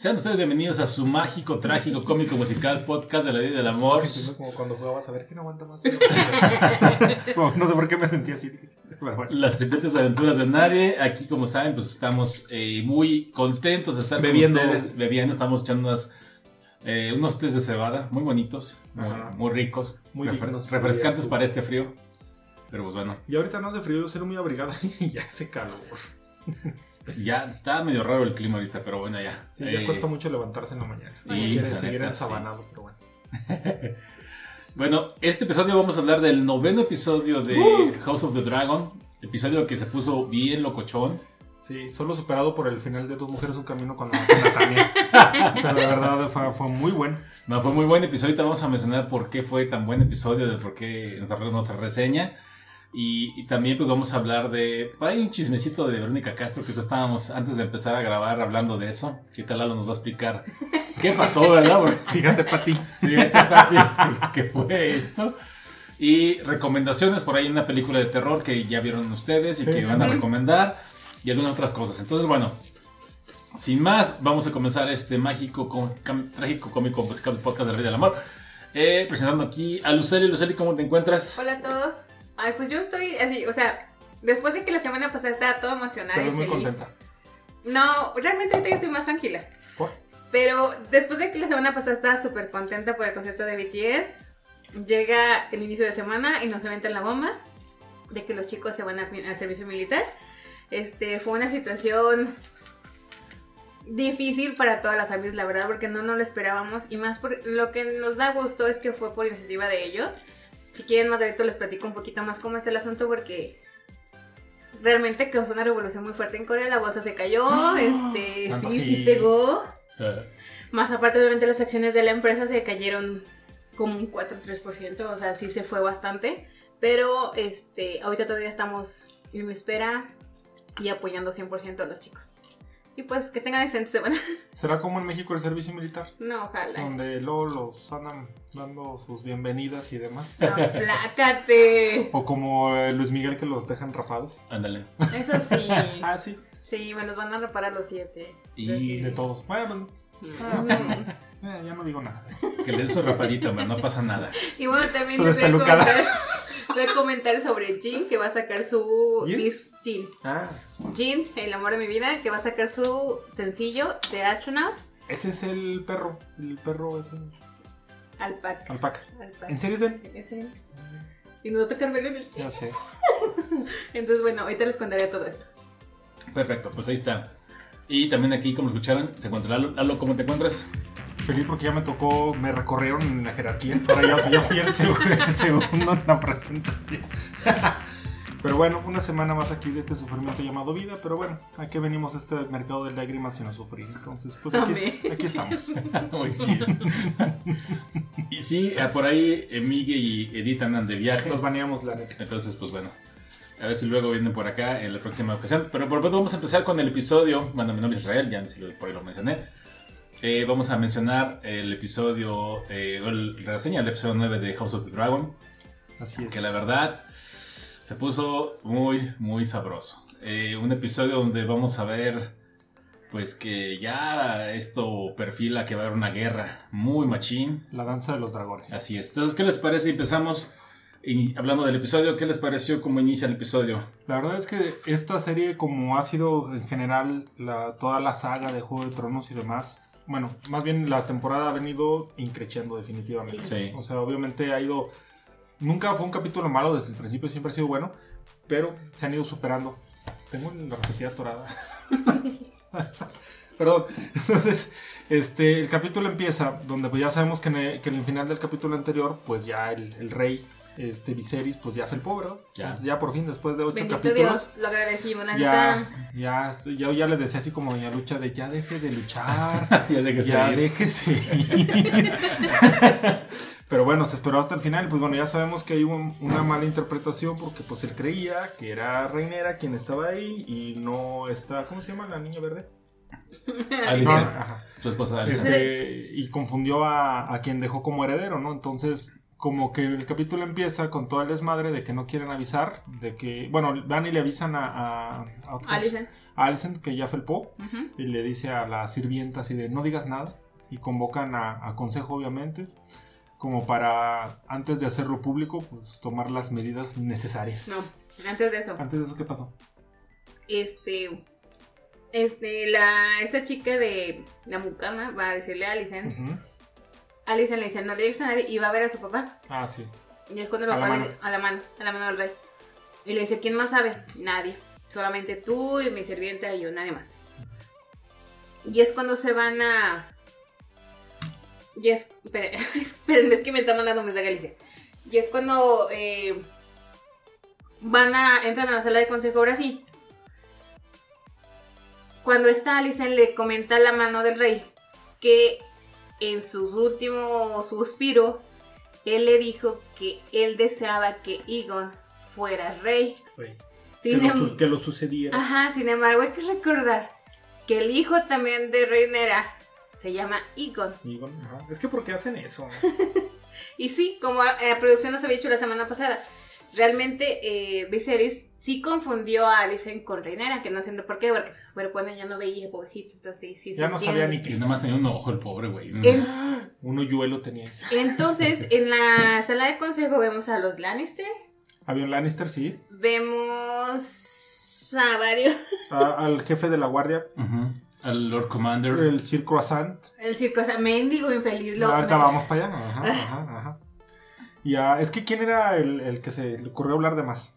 Sean ustedes bienvenidos a su mágico, trágico, cómico, musical podcast de la vida y del amor. Sí, como cuando jugabas a ver quién aguanta más. no, no sé por qué me sentí así. Pero bueno. Las tripletes aventuras de nadie. Aquí, como saben, pues estamos eh, muy contentos de estar Bebiendo. con ustedes. Bebiendo, estamos echando unas, eh, unos tés de cebada muy bonitos, muy, ricos, Muy refre- dignos. refrescantes para este frío. Pero pues bueno, Y ahorita no hace frío, yo soy muy abrigado y ya hace calor. Ya está medio raro el clima ahorita, pero bueno, ya. Sí, ya Eh, cuesta mucho levantarse en la mañana. y quiere seguir ensabanado, pero bueno. Bueno, este episodio vamos a hablar del noveno episodio de Uh. House of the Dragon. Episodio que se puso bien locochón. Sí, solo superado por el final de Dos Mujeres Un Camino cuando Natalia. Pero de verdad fue, fue muy bueno. No, fue muy buen episodio. Ahorita vamos a mencionar por qué fue tan buen episodio, de por qué nuestra, nuestra reseña. Y, y también pues vamos a hablar de... por ahí un chismecito de Verónica Castro que estábamos antes de empezar a grabar hablando de eso. Que tal Lalo nos va a explicar qué pasó, ¿verdad? Porque Fíjate, Pati. Fíjate, Pati, ¿qué fue esto? Y recomendaciones por ahí en una película de terror que ya vieron ustedes y que van a recomendar y algunas otras cosas. Entonces, bueno, sin más, vamos a comenzar este mágico, com- cam- trágico, cómico, musical podcast de la vida del amor. Eh, presentando aquí a Luceli. Luceli, ¿cómo te encuentras? Hola a todos. Ay, pues yo estoy así, o sea, después de que la semana pasada estaba todo emocionada y muy feliz. contenta. No, realmente ahorita yo soy más tranquila. ¿Por? Pero después de que la semana pasada estaba súper contenta por el concierto de BTS, llega el inicio de semana y nos aventan la bomba de que los chicos se van a- al servicio militar. Este, fue una situación difícil para todas las avis, la verdad, porque no nos lo esperábamos. Y más por lo que nos da gusto es que fue por iniciativa de ellos. Si quieren más directo les platico un poquito más cómo está el asunto porque realmente causó una revolución muy fuerte en Corea. La bolsa se cayó, este, Tanto sí, así. sí pegó. Ah, Más aparte, obviamente, las acciones de la empresa se cayeron como un 4-3%, o sea, sí se fue bastante. Pero este, ahorita todavía estamos en espera y apoyando 100% a los chicos. Y pues que tengan excelente semana. ¿Será como en México el servicio militar? No, ojalá. Donde luego los andan dando sus bienvenidas y demás. No, plácate. O como eh, Luis Miguel que los dejan rapados. ándale. Eso sí. Ah, sí. Sí, me los van a reparar los 7. Y- De todos. Bueno, Mm. eh, ya no digo nada. Que le den su rapadita, hombre, no pasa nada. Y bueno, también Su les voy a, comentar, voy a comentar sobre Jin, que va a sacar su Jin. Ah, Jin, el amor de mi vida, que va a sacar su sencillo de Astronaut, ese es el perro. El perro ese. Alpaca. Alpaca. Alpaca. ¿En serio es él? Sí, es él. Y nos va a tocar verlo en el cine. Ya sé. Entonces, bueno, ahorita les contaré todo esto. Perfecto, pues ahí está. Y también aquí, como escucharon, se encuentra Lalo. Lalo, ¿cómo te encuentras? Feliz porque ya me tocó, me recorrieron en la jerarquía. Ahora ya, ya fui el segundo, el segundo en la presentación. Pero bueno, una semana más aquí de este sufrimiento llamado vida. Pero bueno, ¿a qué venimos a este mercado de lágrimas y no sufrir? Entonces, pues aquí, aquí estamos. Muy bien. y sí, eh, por ahí eh, Migue y Edith andan de viaje. Nos baneamos, la neta. Entonces, pues bueno. A ver si luego vienen por acá en la próxima ocasión. Pero por lo pronto vamos a empezar con el episodio. Bueno, mi nombre es Israel, ya por ahí lo mencioné. Eh, vamos a mencionar el episodio, eh, el- la reseña del episodio 9 de House of the Dragon. Así es. Que la verdad se puso muy, muy sabroso. Eh, un episodio donde vamos a ver, pues que ya esto perfila que va a haber una guerra muy machín. La danza de los dragones. Así es. Entonces, ¿qué les parece? Empezamos y hablando del episodio. ¿Qué les pareció cómo inicia el episodio? La verdad es que esta serie, como ha sido en general la, toda la saga de Juego de Tronos y demás, bueno, más bien la temporada ha venido increciendo definitivamente. Sí. O sea, obviamente ha ido... Nunca fue un capítulo malo, desde el principio siempre ha sido bueno, pero se han ido superando. Tengo la repetida atorada. Perdón. Entonces, este, el capítulo empieza donde pues ya sabemos que en el, que en el final del capítulo anterior, pues ya el, el rey, este Viserys, pues ya fue el pobre. ¿no? Ya. Entonces ya por fin, después de ocho Bendito capítulos... Dios, lo agradecimos, la. Ya, ya, yo ya le decía así como Doña Lucha de ya deje de luchar, ya que ya se déjese ir. Pero bueno, se esperó hasta el final. Pues bueno, ya sabemos que hay un- una mala interpretación porque pues él creía que era Reinera quien estaba ahí y no está, ¿cómo se llama la niña verde? Alicia. No, ajá. Su esposa Alicia. Este, y confundió a, a quien dejó como heredero, ¿no? Entonces, como que el capítulo empieza con todo el desmadre de que no quieren avisar, de que, bueno, van y le avisan a, a, a otros- Alicent. a Alicent que ya felpó y le dice a la sirvienta así de no digas nada y convocan a, consejo obviamente como para antes de hacerlo público pues tomar las medidas necesarias. No, antes de eso. Antes de eso qué pasó? Este. Este, la, esta chica de la mucama va a decirle a Alicent. Ujú. Alicent le dice, no le digas a nadie y va a ver a su papá. Ah, sí. Y es cuando el A la papá le a la mano, a la mano del rey. Y le dice, ¿quién más sabe? Nadie. Solamente tú y mi sirvienta y yo, nadie más. Y es cuando se van a. Y es. Esperen, esperen, es que me están mandando un mensaje Alicia. Y es cuando eh, van a. entran a la sala de consejo ahora sí. Cuando está Alicent le comenta a la mano del rey que en su último suspiro él le dijo que él deseaba que Egon fuera rey. Que Sin, lo, em- que lo sucediera. Ajá, sin embargo, hay que recordar que el hijo también de Reinera se llama Egon. Bueno, ajá. Es que ¿por qué hacen eso? Y sí, como la producción nos había dicho la semana pasada, realmente eh, Viserys sí confundió a Alicent con Reinera, que no sé por qué, porque pero cuando ya no veía, pobrecito, entonces sí, sí Ya se no sabía ni Que nada más tenía un ojo el pobre güey. En- Un hoyuelo tenía. entonces, en la sala de consejo vemos a los Lannister, Había un Lannister, sí. vemos a varios, A- al jefe de la guardia, Ujú. Al Lord Commander. el Sir Croissant. el circo, o sea, mendigo infeliz. Lo, ahorita vamos para allá. Ajá, ajá, ajá. Y ah, es que ¿quién era el, el que se le ocurrió hablar de más?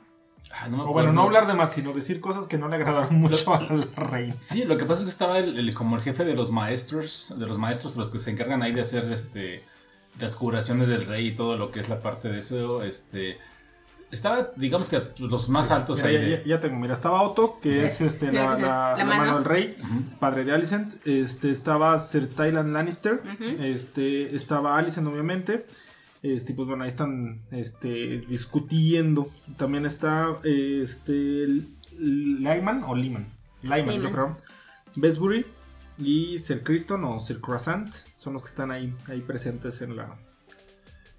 Ah, no me O bueno, no hablar de más, sino decir cosas que no le agradaron mucho al rey. Sí, lo que pasa es que estaba el, el- como el jefe de los maestros, de los maestros, los que se encargan ahí de hacer este las curaciones del rey y todo lo que es la parte de eso, este estaba, digamos que los más altos Mira, ahí ya, de- ya- ya tengo, mira, estaba Otto, que es este, la, la- La la mano. mano del rey, padre de Alicent. Este, estaba Sir Tylan Lannister. Este, estaba Alicent, obviamente. Este, pues bueno, ahí están este, discutiendo. También está este, Lyman o Lyman. Lyman, yo creo. Besbury y Sir Criston o Sir Croissant son los que están ahí, ahí presentes en la.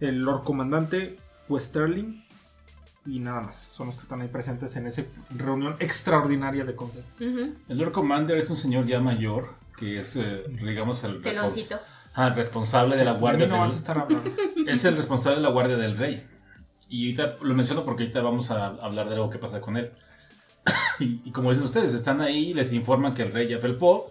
El Lord Comandante Westerling y nada más. Son los que están ahí presentes en esa reunión extraordinaria de consejo. El Lord Commander es un señor ya mayor, que es, eh, digamos, el, respons- Peloncito. ah, el responsable de la guardia no del- vas a estar hablando. Es el responsable de la guardia del rey. Y ahorita lo menciono porque ahorita vamos a hablar de algo que pasa con él. y, y como dicen ustedes, están ahí y les informan que el rey ya felpó.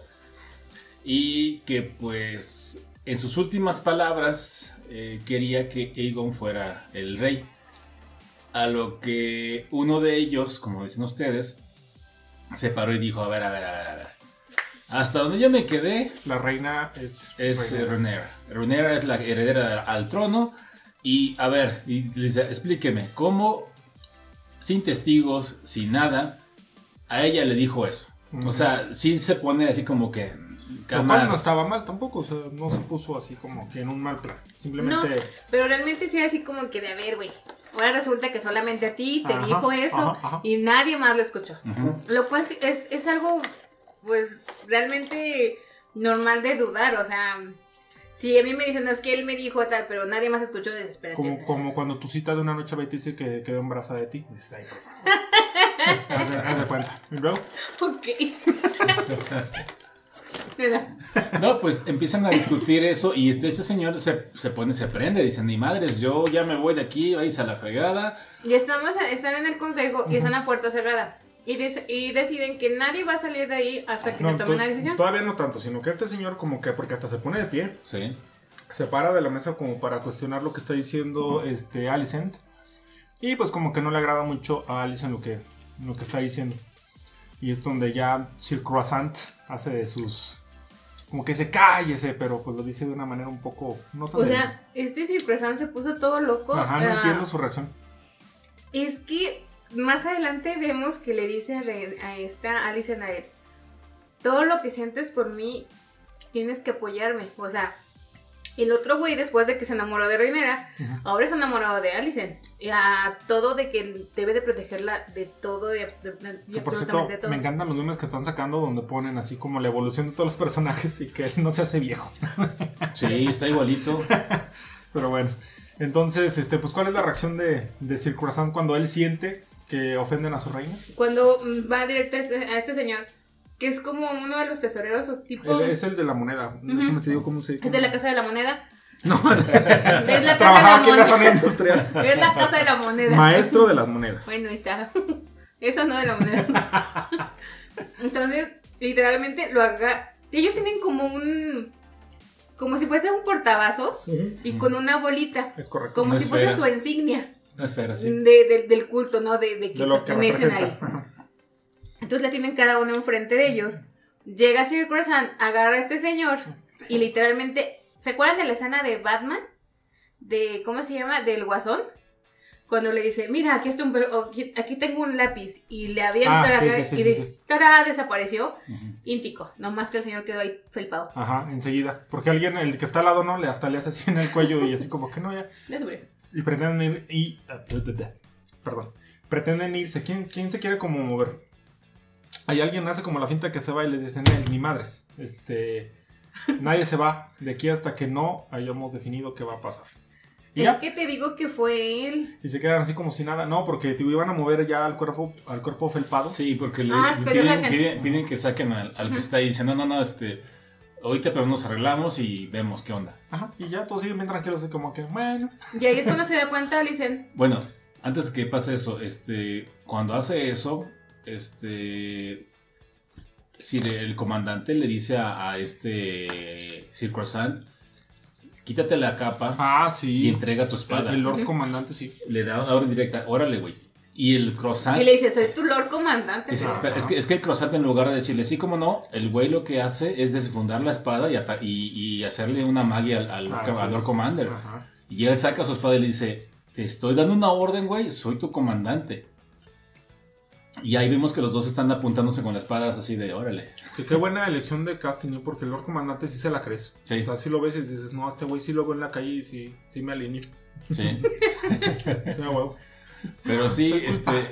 Y que pues en sus últimas palabras eh, quería que Aegon fuera el rey. A lo que uno de ellos, como dicen ustedes, se paró y dijo, a ver, a ver, a ver, a ver. Hasta donde yo me quedé, La reina es. es Rhaenyra. Rhaenyra es la heredera al trono. Y a ver, y explíqueme, ¿cómo, sin testigos, sin nada, a ella le dijo eso? O sea, sí se pone así como que... Lo cual no estaba mal tampoco, o sea, no se puso así como que en un mal plan. Simplemente. Pero realmente sí así como que de a ver, güey. Ahora resulta que solamente a ti te Ajá, dijo eso ajá, ajá. y nadie más lo escuchó. Lo cual es, es algo, pues, realmente normal de dudar. O sea, si a mí me dicen, no es que él me dijo tal, pero nadie más escuchó, espérate. Como, como cuando tu cita de una noche va y te dice que quedó embarazada de ti. Dices, ay, por favor. haz, de, haz de cuenta. ¿Y luego? Ok. No, pues empiezan a discutir eso y este, este señor se, se pone, se prende, dice, ni madres, yo ya me voy de aquí, vais a la fregada. Y estamos, están en el consejo y están a puerta cerrada. Y, des- y deciden que nadie va a salir de ahí hasta que No, se tome to- una decisión. Todavía no tanto, sino que este señor, como que, porque hasta se pone de pie, Sí. se para de la mesa como para cuestionar lo que está diciendo este Alicent. Y pues como que no le agrada mucho a Alicent lo que, lo que está diciendo. Y es donde ya Sir Croissant hace de sus... Como que dice, cállese, pero pues lo dice de una manera un poco... No tan O de- sea, este Cipresan se puso todo loco. Ajá, no ah, entiendo su reacción. Es que más adelante vemos que le dice a, esta Alice a él, todo lo que sientes por mí, tienes que apoyarme. O sea, el otro güey, después de que se enamoró de Reinera, ahora se enamorado de Alicent. Y a todo de que debe de protegerla de todo y, de- y por cierto, de me encantan los memes que están sacando donde ponen así como la evolución de todos los personajes y que él no se hace viejo. Sí, está igualito. Pero bueno, Entonces, este, pues, ¿cuál es la reacción de, de Sir Croissant cuando él siente que ofenden a su reina? Cuando mm, va directo a este, a este señor, que es como uno de los tesoreros o tipo... Es el de la moneda. Déjame te digo cómo se Es de la Casa de la Moneda. No, Es la Casa trabajaba aquí de en la la zona Moneda. industrial. Es la Casa de la Moneda. Maestro de las monedas. Bueno, ahí está. Eso no de la moneda. Entonces, literalmente lo haga. Ellos tienen como un. Como si fuese un portavasos y con una bolita. Es correcto. Como Una si fuese su insignia esfera, sí. de- de- del culto, ¿no? De, de que De lo que pertenecen ahí. Entonces la tienen cada uno enfrente de ellos. Llega Sir Croissant, agarra a este señor y literalmente. ¿Se acuerdan de la escena de Batman? De. ¿Cómo se llama? Del guasón. Cuando le dice, mira, aquí, está un, aquí, tengo un lápiz. Y le avienta Ah, la sí, cara sí, sí, y de. ¡tará! desapareció. Ujú. Íntico. Nomás que el señor quedó ahí felpado. Ajá, enseguida. Porque alguien, el que está al lado, ¿no? Le hasta le hace así en el cuello y así como que no, ya. Murió. Y pretenden ir. Y. Perdón. Pretenden irse. ¿Quién, quién se quiere como mover? Hay alguien hace como la finta que se va y les dicen, "Nel, ni madres. Este. Nadie se va de aquí hasta que no hayamos definido qué va a pasar. Y Es ya. que te digo que fue él. Y se quedan así como si nada. No, porque te iban a mover ya al cuerpo, al cuerpo felpado. Sí, porque le Ah, piden, piden- piden que saquen al, al que está ahí. Dicen, no, no, no, este, ahorita pero nos arreglamos y vemos qué onda. Ajá. Y ya todos siguen bien tranquilos, así como que, bueno. Y ahí es cuando se da cuenta, dicen, Bueno, antes de que pase eso, este, cuando hace eso, este, si le- el comandante le dice a, a este Sir Croissant, quítate la capa Ah, y entrega tu espada. El Lord Ujú. Comandante, sí. Le da una orden directa, órale, güey. Y el croissant... y le dice, soy tu Lord Comandante. Es, pero- Ajá. es que, es que el croissant en lugar de decirle sí como no, el güey lo que hace es desfundar la espada y, ata- y, y hacerle una magia al, al Lord es. Commander. Ajá. Y él saca su espada y le dice, te estoy dando una orden, güey, soy tu comandante. Y ahí vemos que los dos están apuntándose con las espadas así de, órale. Que qué buena elección de casting, ¿eh? porque el Lord Comandante sí se la crees. Sí. O sea, sí lo ves y dices, no, a este güey sí lo veo en la calle y sí, sí me alineo. Sí. Ya, huevo. Pero sí, este...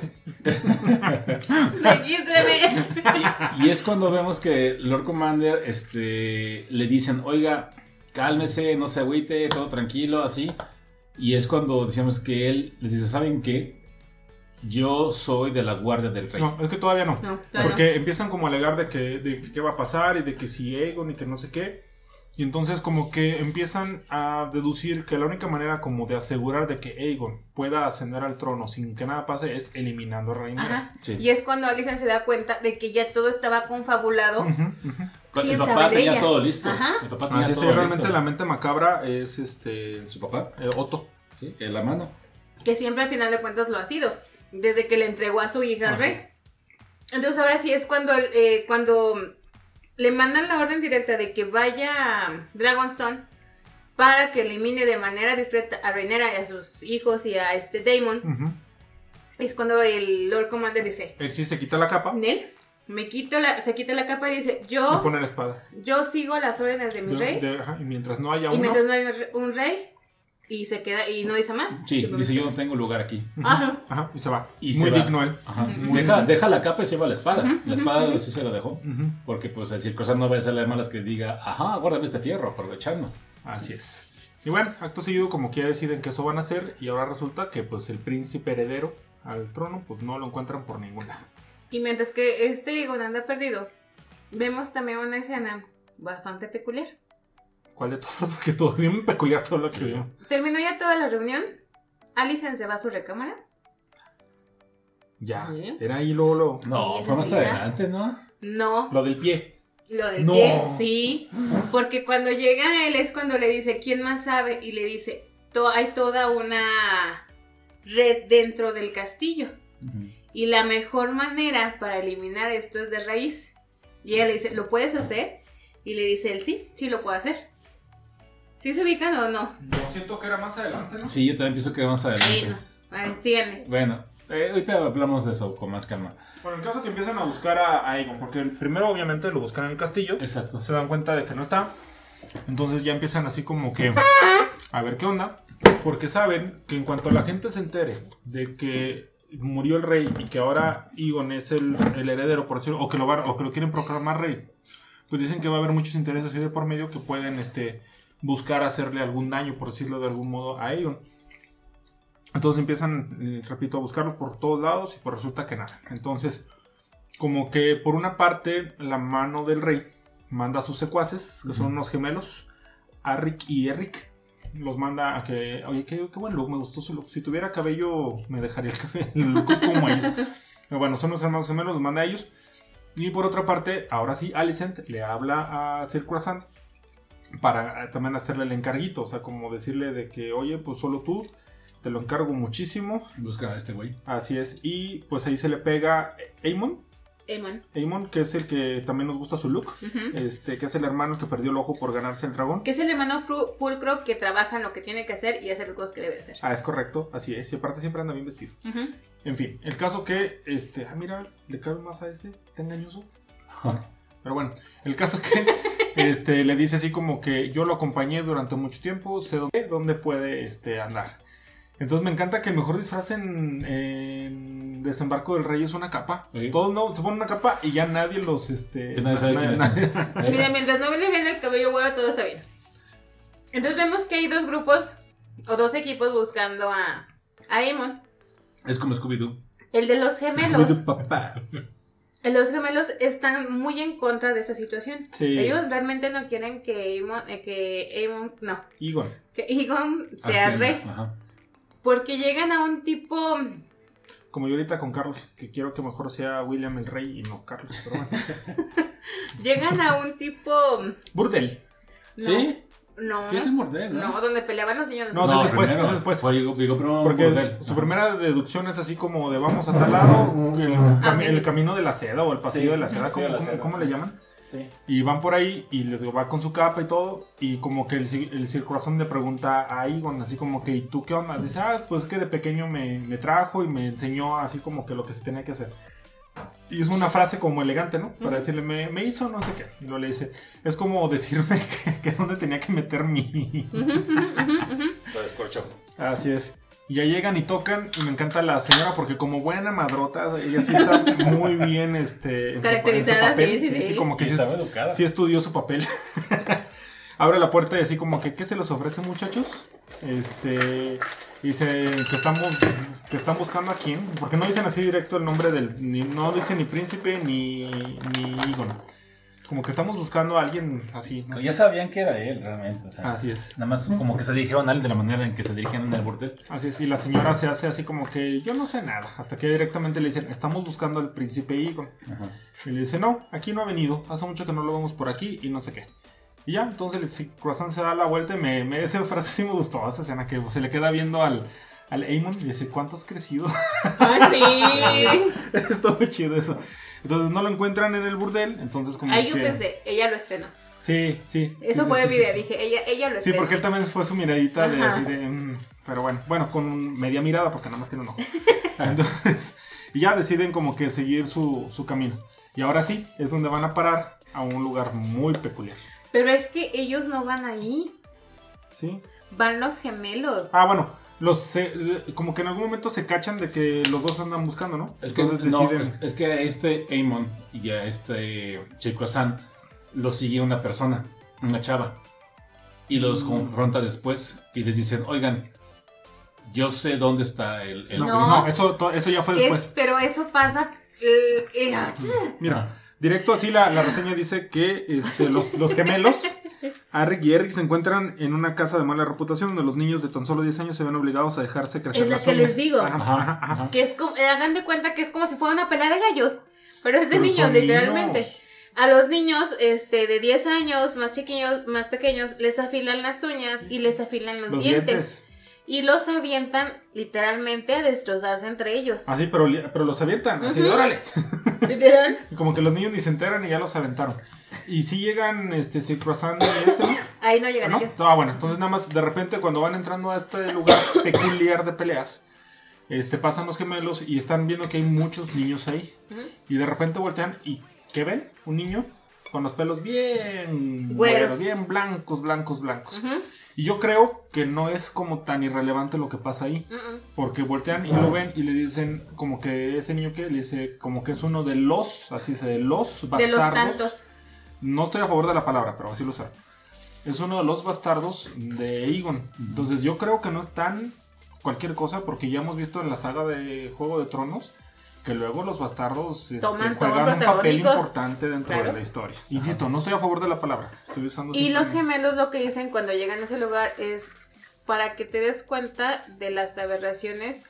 Y, y es cuando vemos que Lord Commander este, le dicen, oiga, cálmese, no se agüite, todo tranquilo, así. Y es cuando decíamos que él les dice, ¿saben qué? Yo soy de la guardia del rey. No, es que todavía no. No, claro. Porque empiezan como a alegar de que, de que qué va a pasar y de que si Aegon y que no sé qué. Y entonces como que empiezan a deducir que la única manera como de asegurar de que Aegon pueda ascender al trono sin que nada pase es eliminando a Rhaenyra. Ajá. Sí. Y es cuando Alicent se da cuenta de que ya todo estaba confabulado. Ujú, ujú. el sin papá saber tenía ella. todo listo. Ajá. El papá tenía Así es, todo realmente listo. la mente macabra es este Su papá, eh, Otto. sí, en la mano. Que siempre al final de cuentas lo ha sido. Desde que le entregó a su hija al rey. Entonces ahora sí es cuando, eh, cuando le mandan la orden directa de que vaya a Dragonstone para que elimine de manera discreta a Rhaenyra y a sus hijos y a este Daemon. Ujú. Es cuando el Lord Commander dice, Él sí se quita la capa Nel, me quito la, se quita la capa y dice, yo, pone la espada. yo sigo las órdenes de mi De- rey. de- ajá, y mientras no haya y uno. mientras no hay un re- un rey, y se queda, y no dice más. Sí, dice yo no tengo lugar aquí. Ajá. Ajá, y se va. Y Muy se va. digno él. Ajá. Ujú. deja, deja la capa y se lleva la espada. La espada sí se la dejó. Porque pues el circo no va a ser de malas que diga, ajá, guárdame este fierro, aprovechando. Así es. Y bueno, acto seguido como que ya deciden que eso van a hacer y ahora resulta que pues el príncipe heredero al trono pues no lo encuentran por ningún lado. Y mientras que este Egon anda perdido, vemos también una escena bastante peculiar. ¿Cuál de todo? Porque es todo bien peculiar todo lo que vimos. Terminó ya toda la reunión. Alicent se va a su recámara. Ya, Sí. era ahí luego lo, No, Sí, fue más adelante, ¿no? No, lo del pie. lo del No. pie, sí. Porque cuando llega él es cuando le dice, ¿quién más sabe? Y le dice, "To- hay toda una red dentro del castillo. Y la mejor manera para eliminar esto es de raíz. Y ella le dice, ¿lo puedes hacer? Y le dice él, sí, sí lo puedo hacer. ¿Sí se ubican o no? Yo siento que era más adelante, ¿no? Sí, yo también pienso que era más adelante. Sí, no. Bueno, eh, ahorita hablamos de eso con más calma. Bueno, el caso que empiezan a buscar a Aegon, porque el- primero obviamente lo buscan en el castillo, Exacto. se dan cuenta de que no está, entonces ya empiezan así como que a ver qué onda, porque saben que en cuanto la gente se entere de que murió el rey y que ahora Egon es el, el heredero, por decirlo, o que, lo van- o que lo quieren proclamar rey, pues dicen que va a haber muchos intereses ahí de por medio que pueden este, buscar hacerle algún daño, por decirlo de algún modo, a Aegon. Entonces empiezan, eh, repito, a buscarlos por todos lados y pues resulta que nada. Entonces, como que por una parte, la mano del rey manda a sus secuaces, que son unos gemelos, Arric y Eric. Los manda a que, oye, qué, qué buen look, me gustó su look. Si tuviera cabello, me dejaría el cabello como ellos. Pero bueno, son los hermanos gemelos, los manda a ellos. Y por otra parte, ahora sí, Alicent le habla a Sir Croissant para también hacerle el encarguito. O sea, como decirle de que, oye, pues solo tú, te lo encargo muchísimo. Busca a este güey. Así es. Y pues ahí se le pega Aemon. Aemon. Aemon, que es el que también nos gusta su look. Este, que es el hermano que perdió el ojo por ganarse el dragón. Que es el hermano pul- pulcro que trabaja en lo que tiene que hacer y hace las cosas que debe hacer. Ah, es correcto, así es. Y aparte siempre anda bien vestido. En fin, el caso que, este, ah, mira, le cabe más a este, está engañoso. Pero bueno, el caso que este, le dice así como que yo lo acompañé durante mucho tiempo, sé dónde, dónde puede este, andar. Entonces me encanta que mejor disfracen en Desembarco del Rey es una capa. Sí. Todos no, se ponen una capa y ya nadie los... Este, nadie sabe quién es. nadie- Mira, mientras no le vean el cabello güero, todo está bien. Entonces vemos que hay dos grupos o dos equipos buscando a, a Aemon. Es como Scooby-Doo. El de los gemelos. Papá. Los gemelos están muy en contra de esta situación. Sí. Ellos realmente no quieren que Aemon, eh, que Aemon- no, Egon. que Egon sea Así, rey. Ajá. Porque llegan a un tipo, Como yo ahorita con Carlos, que quiero que mejor sea William el Rey y no Carlos. Pero bueno. llegan a un tipo, Burdel. no, ¿Sí? No, Sí, es ¿no? no, donde peleaban los niños. de No, No, después, primero. después. Fue, digo, digo, primero un Porque su primera deducción es así como de vamos a tal lado, el, el camino de la seda o el pasillo Sí, de la seda, ¿cómo, pasillo de la cómo- seda, cómo sí. le llaman? Sí. Y van por ahí y les digo, va con su capa y todo. Y como que el, el Sir Corazón le pregunta a Egon, así como que, ¿y tú qué onda? Dice, ah, pues que de pequeño me, me trajo y me enseñó así como que lo que se tenía que hacer. Y es una frase como elegante, ¿no? Para decirle, me, me hizo no sé qué. Y luego le dice, es como decirme que, que dónde tenía que meter mi. Lo descorchó. Así es. Y ya llegan y tocan y me encanta la señora porque como buena madrota, ella sí está muy bien este, en su- Caracterizada, en su papel. sí, sí, sí. como que sí, sí estudió su papel. Abre la puerta y así como que, ¿qué se les ofrece muchachos? Este, dice que estamos, que están buscando a quién, porque no dicen así directo el nombre del, ni, no dicen ni príncipe ni, ni Egon. Como que estamos buscando a alguien así. no sé. Ya sabían que era él, realmente. O sea, Así es. Nada más como que se dirigieron a él de la manera en que se dirigían en el bordel. Así es, y la señora se hace así como que yo no sé nada, hasta que directamente le dicen, estamos buscando al príncipe Egon. Ajá. Y le dice, no, aquí no ha venido, hace mucho que no lo vemos por aquí y no sé qué. Y ya, entonces el Croissant se da la vuelta y me, me- esa frase sí me gustó, esa escena que se le queda viendo al, al Aemon y dice, ¿cuánto has crecido? Ah, sí. Está muy chido eso. Entonces no lo encuentran en el burdel, entonces como Ahí yo que... pensé, ella lo estrenó. Sí, sí. Eso sí, fue sí, mi sí, idea, sí. dije, ella, ella lo Sí, estrenó. porque él también fue su miradita de Ajá. así de. mm, pero bueno, bueno, con media mirada porque nada más tiene un ojo. Entonces, y ya deciden como que seguir su, su camino. Y ahora sí, es donde van a parar a un lugar muy peculiar. Pero es que ellos no van ahí, ¿Sí? van los gemelos. Ah, bueno, los se- como que en algún momento se cachan de que los dos andan buscando, ¿no? Es que, Entonces no, deciden. es, es que a este Amon y a este Chico San lo sigue una persona, una chava. Y los Mm. confronta después y les dicen, oigan, yo sé dónde está el... el No, eso, eso ya fue Es- después. pero eso pasa... eh, eh, Mira, Ajá. directo así la, la reseña dice que este, los, los gemelos, Arric y Eric, se encuentran en una casa de mala reputación donde los niños de tan solo 10 años se ven obligados a dejarse crecer Es lo las que les digo. Ajá, Ajá, ajá. Que es como, eh, hagan de cuenta que es como si fuera una pelea de gallos. Pero es de Pero niños, literalmente. niños. A los niños este, de 10 años, más chiquillos, más pequeños, les afilan las uñas y les afilan los, Los dientes. dientes. Y los avientan literalmente a destrozarse entre ellos. Así, pero, li- pero los avientan. Así de Ujú. órale. Literal. Como que los niños ni se enteran y ya los aventaron. Y si llegan, este, cruzando y este. Ahí no llegan ¿no? ellos. Ah, bueno, entonces nada más de repente cuando van entrando a este lugar peculiar de peleas, este, pasan los gemelos y están viendo que hay muchos niños ahí. Ujú. Y de repente voltean y ¿qué ven? Un niño con los pelos bien Güeros. bien blancos, blancos, blancos. Ujú. Y yo creo que no es como tan irrelevante lo que pasa ahí. Mm, mm. Porque voltean y lo ven y le dicen como que ese niño que le dice como que es uno de los, así dice, de los De bastardos. los tantos. No estoy a favor de la palabra, pero así lo sabe. es uno de los bastardos de Aegon. Entonces yo creo que no es tan cualquier cosa porque ya hemos visto en la saga de Juego de Tronos que luego los bastardos este, Toman juegan un papel importante dentro Claro. de la historia. Insisto, no estoy a favor de la palabra. Estoy usando Y los gemelos lo que dicen cuando llegan a ese lugar es para que te des cuenta de las aberraciones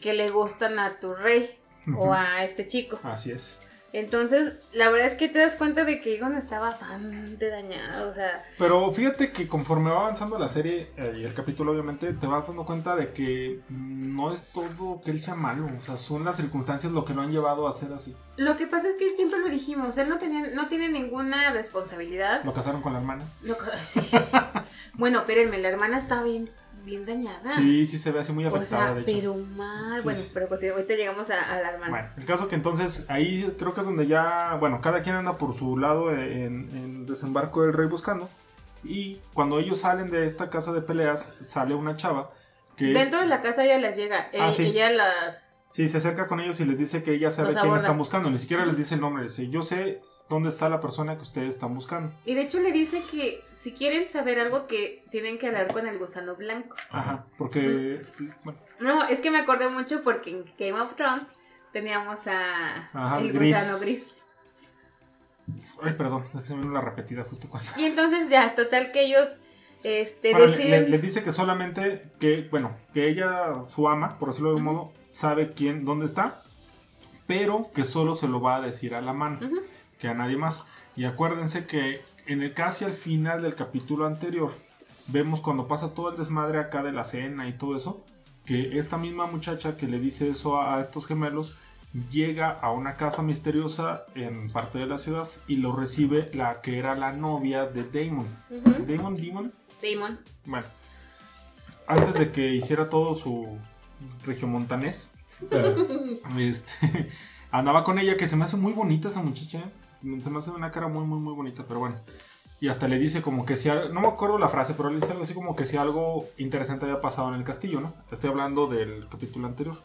que le gustan a tu rey o a este chico. Así es. Entonces, la verdad es que te das cuenta de que Egon está bastante dañado, o sea, Pero fíjate que conforme va avanzando la serie eh, y el capítulo, obviamente, te vas dando cuenta de que no es todo que él sea malo. O sea, son las circunstancias lo que lo han llevado a ser así. lo que pasa es que siempre lo dijimos, él no tenía no tiene ninguna responsabilidad. Lo casaron con la hermana. Lo- sí. bueno, espérenme, la hermana está bien bien dañada. Sí, sí se ve así muy O afectada, sea, de hecho. pero mal. Sí, bueno, sí. pero pues, ahorita llegamos a, a la hermana. Bueno, el caso que entonces ahí creo que es donde ya, bueno, cada quien anda por su lado en, en desembarco del rey buscando. Y cuando ellos salen de esta casa de peleas, sale una chava que Dentro de la casa ella les llega. Ah, eh, sí. Ella las. sí se acerca con ellos y les dice que ella sabe quién están buscando. Ni siquiera les dice el nombre, dice, yo sé dónde está la persona que ustedes están buscando. Y de hecho le dice que si quieren saber algo que tienen que hablar con el gusano blanco. Ajá, porque, bueno, No, es que me acordé mucho porque en Game of Thrones teníamos a Ajá, el gris. gusano gris. ay, perdón, se me la repetida justo cuando... Y entonces ya, total que ellos este, Bueno, le- deciden. le- les dice que solamente que, bueno, que ella, su ama, por decirlo de un modo, sabe quién, dónde está, pero que solo se lo va a decir a la mano, Ujú. Que a nadie más. Y acuérdense que en el casi al final del capítulo anterior, vemos cuando pasa todo el desmadre acá de la cena y todo eso, que esta misma muchacha que le dice eso a, a estos gemelos, llega a una casa misteriosa en parte de la ciudad y lo recibe la que era la novia de Damon. Damon, Demon, Damon. bueno, antes de que hiciera todo su regiomontanés, este, andaba con ella, que se me hace muy bonita esa muchacha. Se me hace una cara muy, muy, muy bonita, pero bueno. Y hasta le dice como que si, no me acuerdo la frase, pero le dice algo así como que si algo interesante había pasado en el castillo, ¿no? Estoy hablando del capítulo anterior.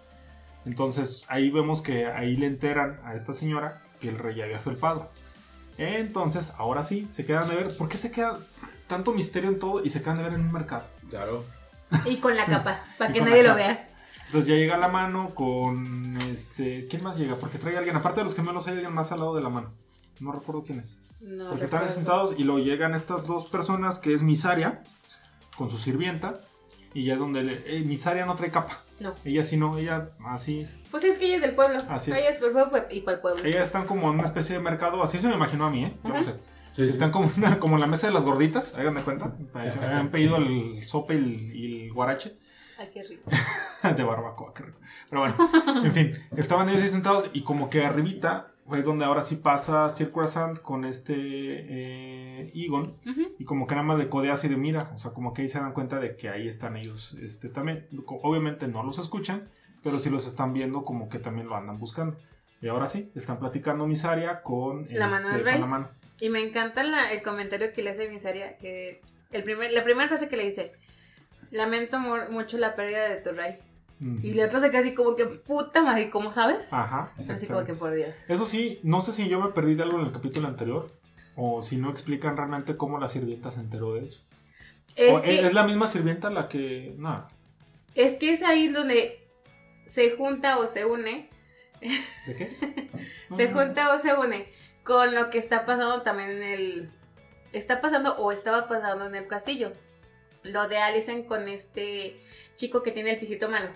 Entonces ahí vemos que ahí le enteran a esta señora que el rey había felpado. Entonces, ahora sí, se quedan de ver. ¿Por qué se queda tanto misterio en todo y se quedan de ver en un mercado? Claro. Y con la capa, para que nadie lo vea. Entonces ya llega la mano con este. ¿Quién más llega? Porque trae a alguien. Aparte de los gemelos, hay alguien más al lado de la mano. No recuerdo quién es. No Porque están sentados y luego llegan estas dos personas que es Misaria con su sirvienta. Y ya es donde le- eh, Misaria no trae capa. No. Ella sí no, ella así. Pues es que ella es del pueblo. Así es. Ella es del pueblo y para el pueblo. Ellas están como en una especie de mercado. Así se me imaginó a mí, ¿eh? Yo no sé. Sí, sí. Están como, una- como en la mesa de las gorditas, hagan de cuenta. Han pedido el sope y el, y el guarache. Ay, qué rico. de barbacoa, qué rico. Pero bueno, en fin, estaban ellos ahí sentados y como que arribita fue donde ahora sí pasa Sir Croissant con este eh, Egon Ujú. y como que nada más de codeas y de mira, o sea, como que ahí se dan cuenta de que ahí están ellos este, también. Obviamente no los escuchan, pero sí los están viendo como que también lo andan buscando. Y ahora sí, están platicando Misaria con, La mano este, del rey. con la mano. Y me encanta la- el comentario que le hace Misaria, que el primer, la primera frase que le dice, lamento mu- mucho la pérdida de tu rey. Y se queda así como que, puta madre, ¿cómo sabes? Ajá, Así como que por Dios. Eso sí, no sé si yo me perdí de algo en el capítulo anterior o si no explican realmente cómo la sirvienta se enteró de eso. Es O- que, ¿Es la misma sirvienta la que... No, es que es ahí donde se junta o se une, ¿de qué es? se junta o se une con lo que está pasando también en el... Está pasando o estaba pasando en el castillo. Lo de Alicent con este chico que tiene el pisito malo.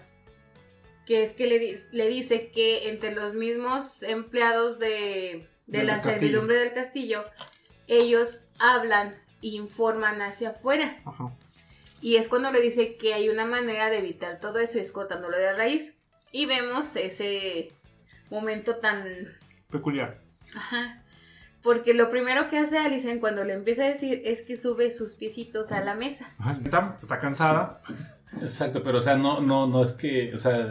Que es que le, le dice que entre los mismos empleados de, de Del la servidumbre del castillo, ellos hablan e informan hacia afuera. Ajá. Y es cuando le dice que hay una manera de evitar todo eso y es cortándolo de raíz. Y vemos ese momento tan... Peculiar. Ajá. Porque lo primero que hace Alicent cuando le empieza a decir es que sube sus piecitos a la mesa. Ajá. Está, está cansada. Exacto, pero o sea, no, no, no es que, o sea,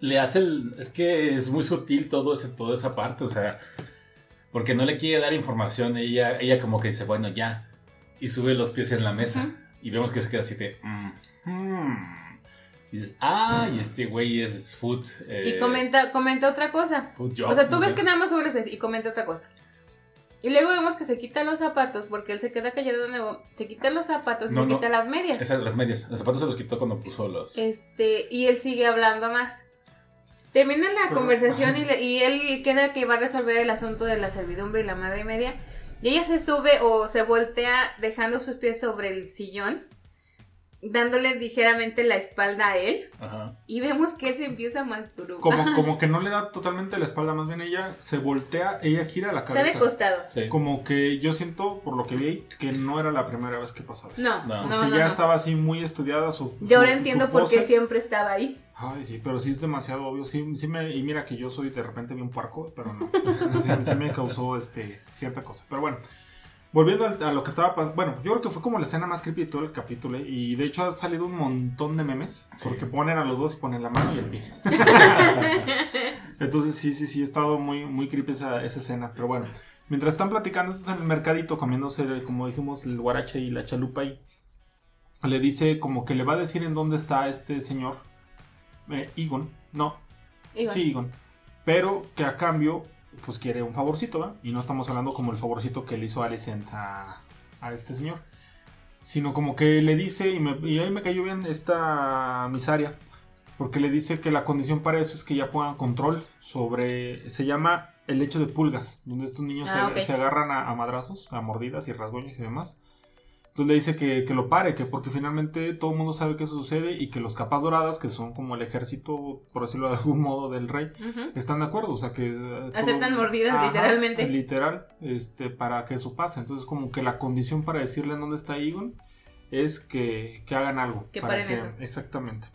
le hace el, es que es muy sutil todo ese, toda esa parte, o sea, porque no le quiere dar información, ella, ella como que dice, bueno, ya, y sube los pies en la mesa, y vemos que se queda así de, mm, mm. y dices, ah, y este güey es food, eh, Y comenta, comenta otra cosa. food job, O sea, tú no ves sé. que nada más sube los pies y comenta otra cosa. Y luego vemos que se quita los zapatos porque él se queda callado de nuevo. Se quita los zapatos y No, se no. quita las medias. Esas, las medias. Los zapatos se los quitó cuando puso los. Este, y él sigue hablando más. Termina la Pero- conversación y, le- y él queda que va a resolver el asunto de la servidumbre y la madre media. Y ella se sube o se voltea dejando sus pies sobre el sillón, dándole ligeramente la espalda a él. Ajá. Y vemos que él se empieza a masturbar. Como, como que no le da totalmente la espalda, más bien ella se voltea, ella gira la Está cabeza. de costado. Sí. Como que yo siento, por lo que vi, que no era la primera vez que pasaba eso. No, No. no, Porque no. ya no. estaba así muy estudiada su. Yo ahora su- entiendo su por qué siempre estaba ahí. Ay, sí, pero sí es demasiado obvio. Sí, sí me, y mira que yo soy de repente bien puerco, pero no. Sí, sí me causó este, cierta cosa. Pero bueno, volviendo a, lo que estaba pasando. Bueno, yo creo que fue como la escena más creepy de todo el capítulo. ¿eh? Y de hecho ha salido un montón de memes. Sí. Porque ponen a los dos y ponen la mano y el pie. Entonces sí, sí, sí, ha estado muy, muy creepy esa, esa escena. Pero bueno, mientras están platicando, están en el mercadito comiéndose, como dijimos, el guarache y la chalupa. Y le dice como que le va a decir en dónde está este señor. Eh, Egon, no, sí, Egon. Pero que a cambio, pues quiere un favorcito, ¿va? Y no estamos hablando como el favorcito que le hizo Alicent a, a este señor. Sino como que le dice, y, me- y ahí me cayó bien esta misaria. Porque le dice que la condición para eso es que ya pongan control sobre. Se llama el hecho de pulgas, donde estos niños Ah, se agarran a, a madrazos, a mordidas y rasguños y demás. Entonces le dice que, que lo pare, que porque finalmente todo el mundo sabe que eso sucede y que los capas doradas, que son como el ejército, por decirlo de algún modo, del rey, están de acuerdo, o sea que... eh, Aceptan mordidas, literalmente. Literal, este, para que eso pase. Entonces como que la condición para decirle en dónde está Egon es que, que hagan algo. Que para paren eso. Exactamente.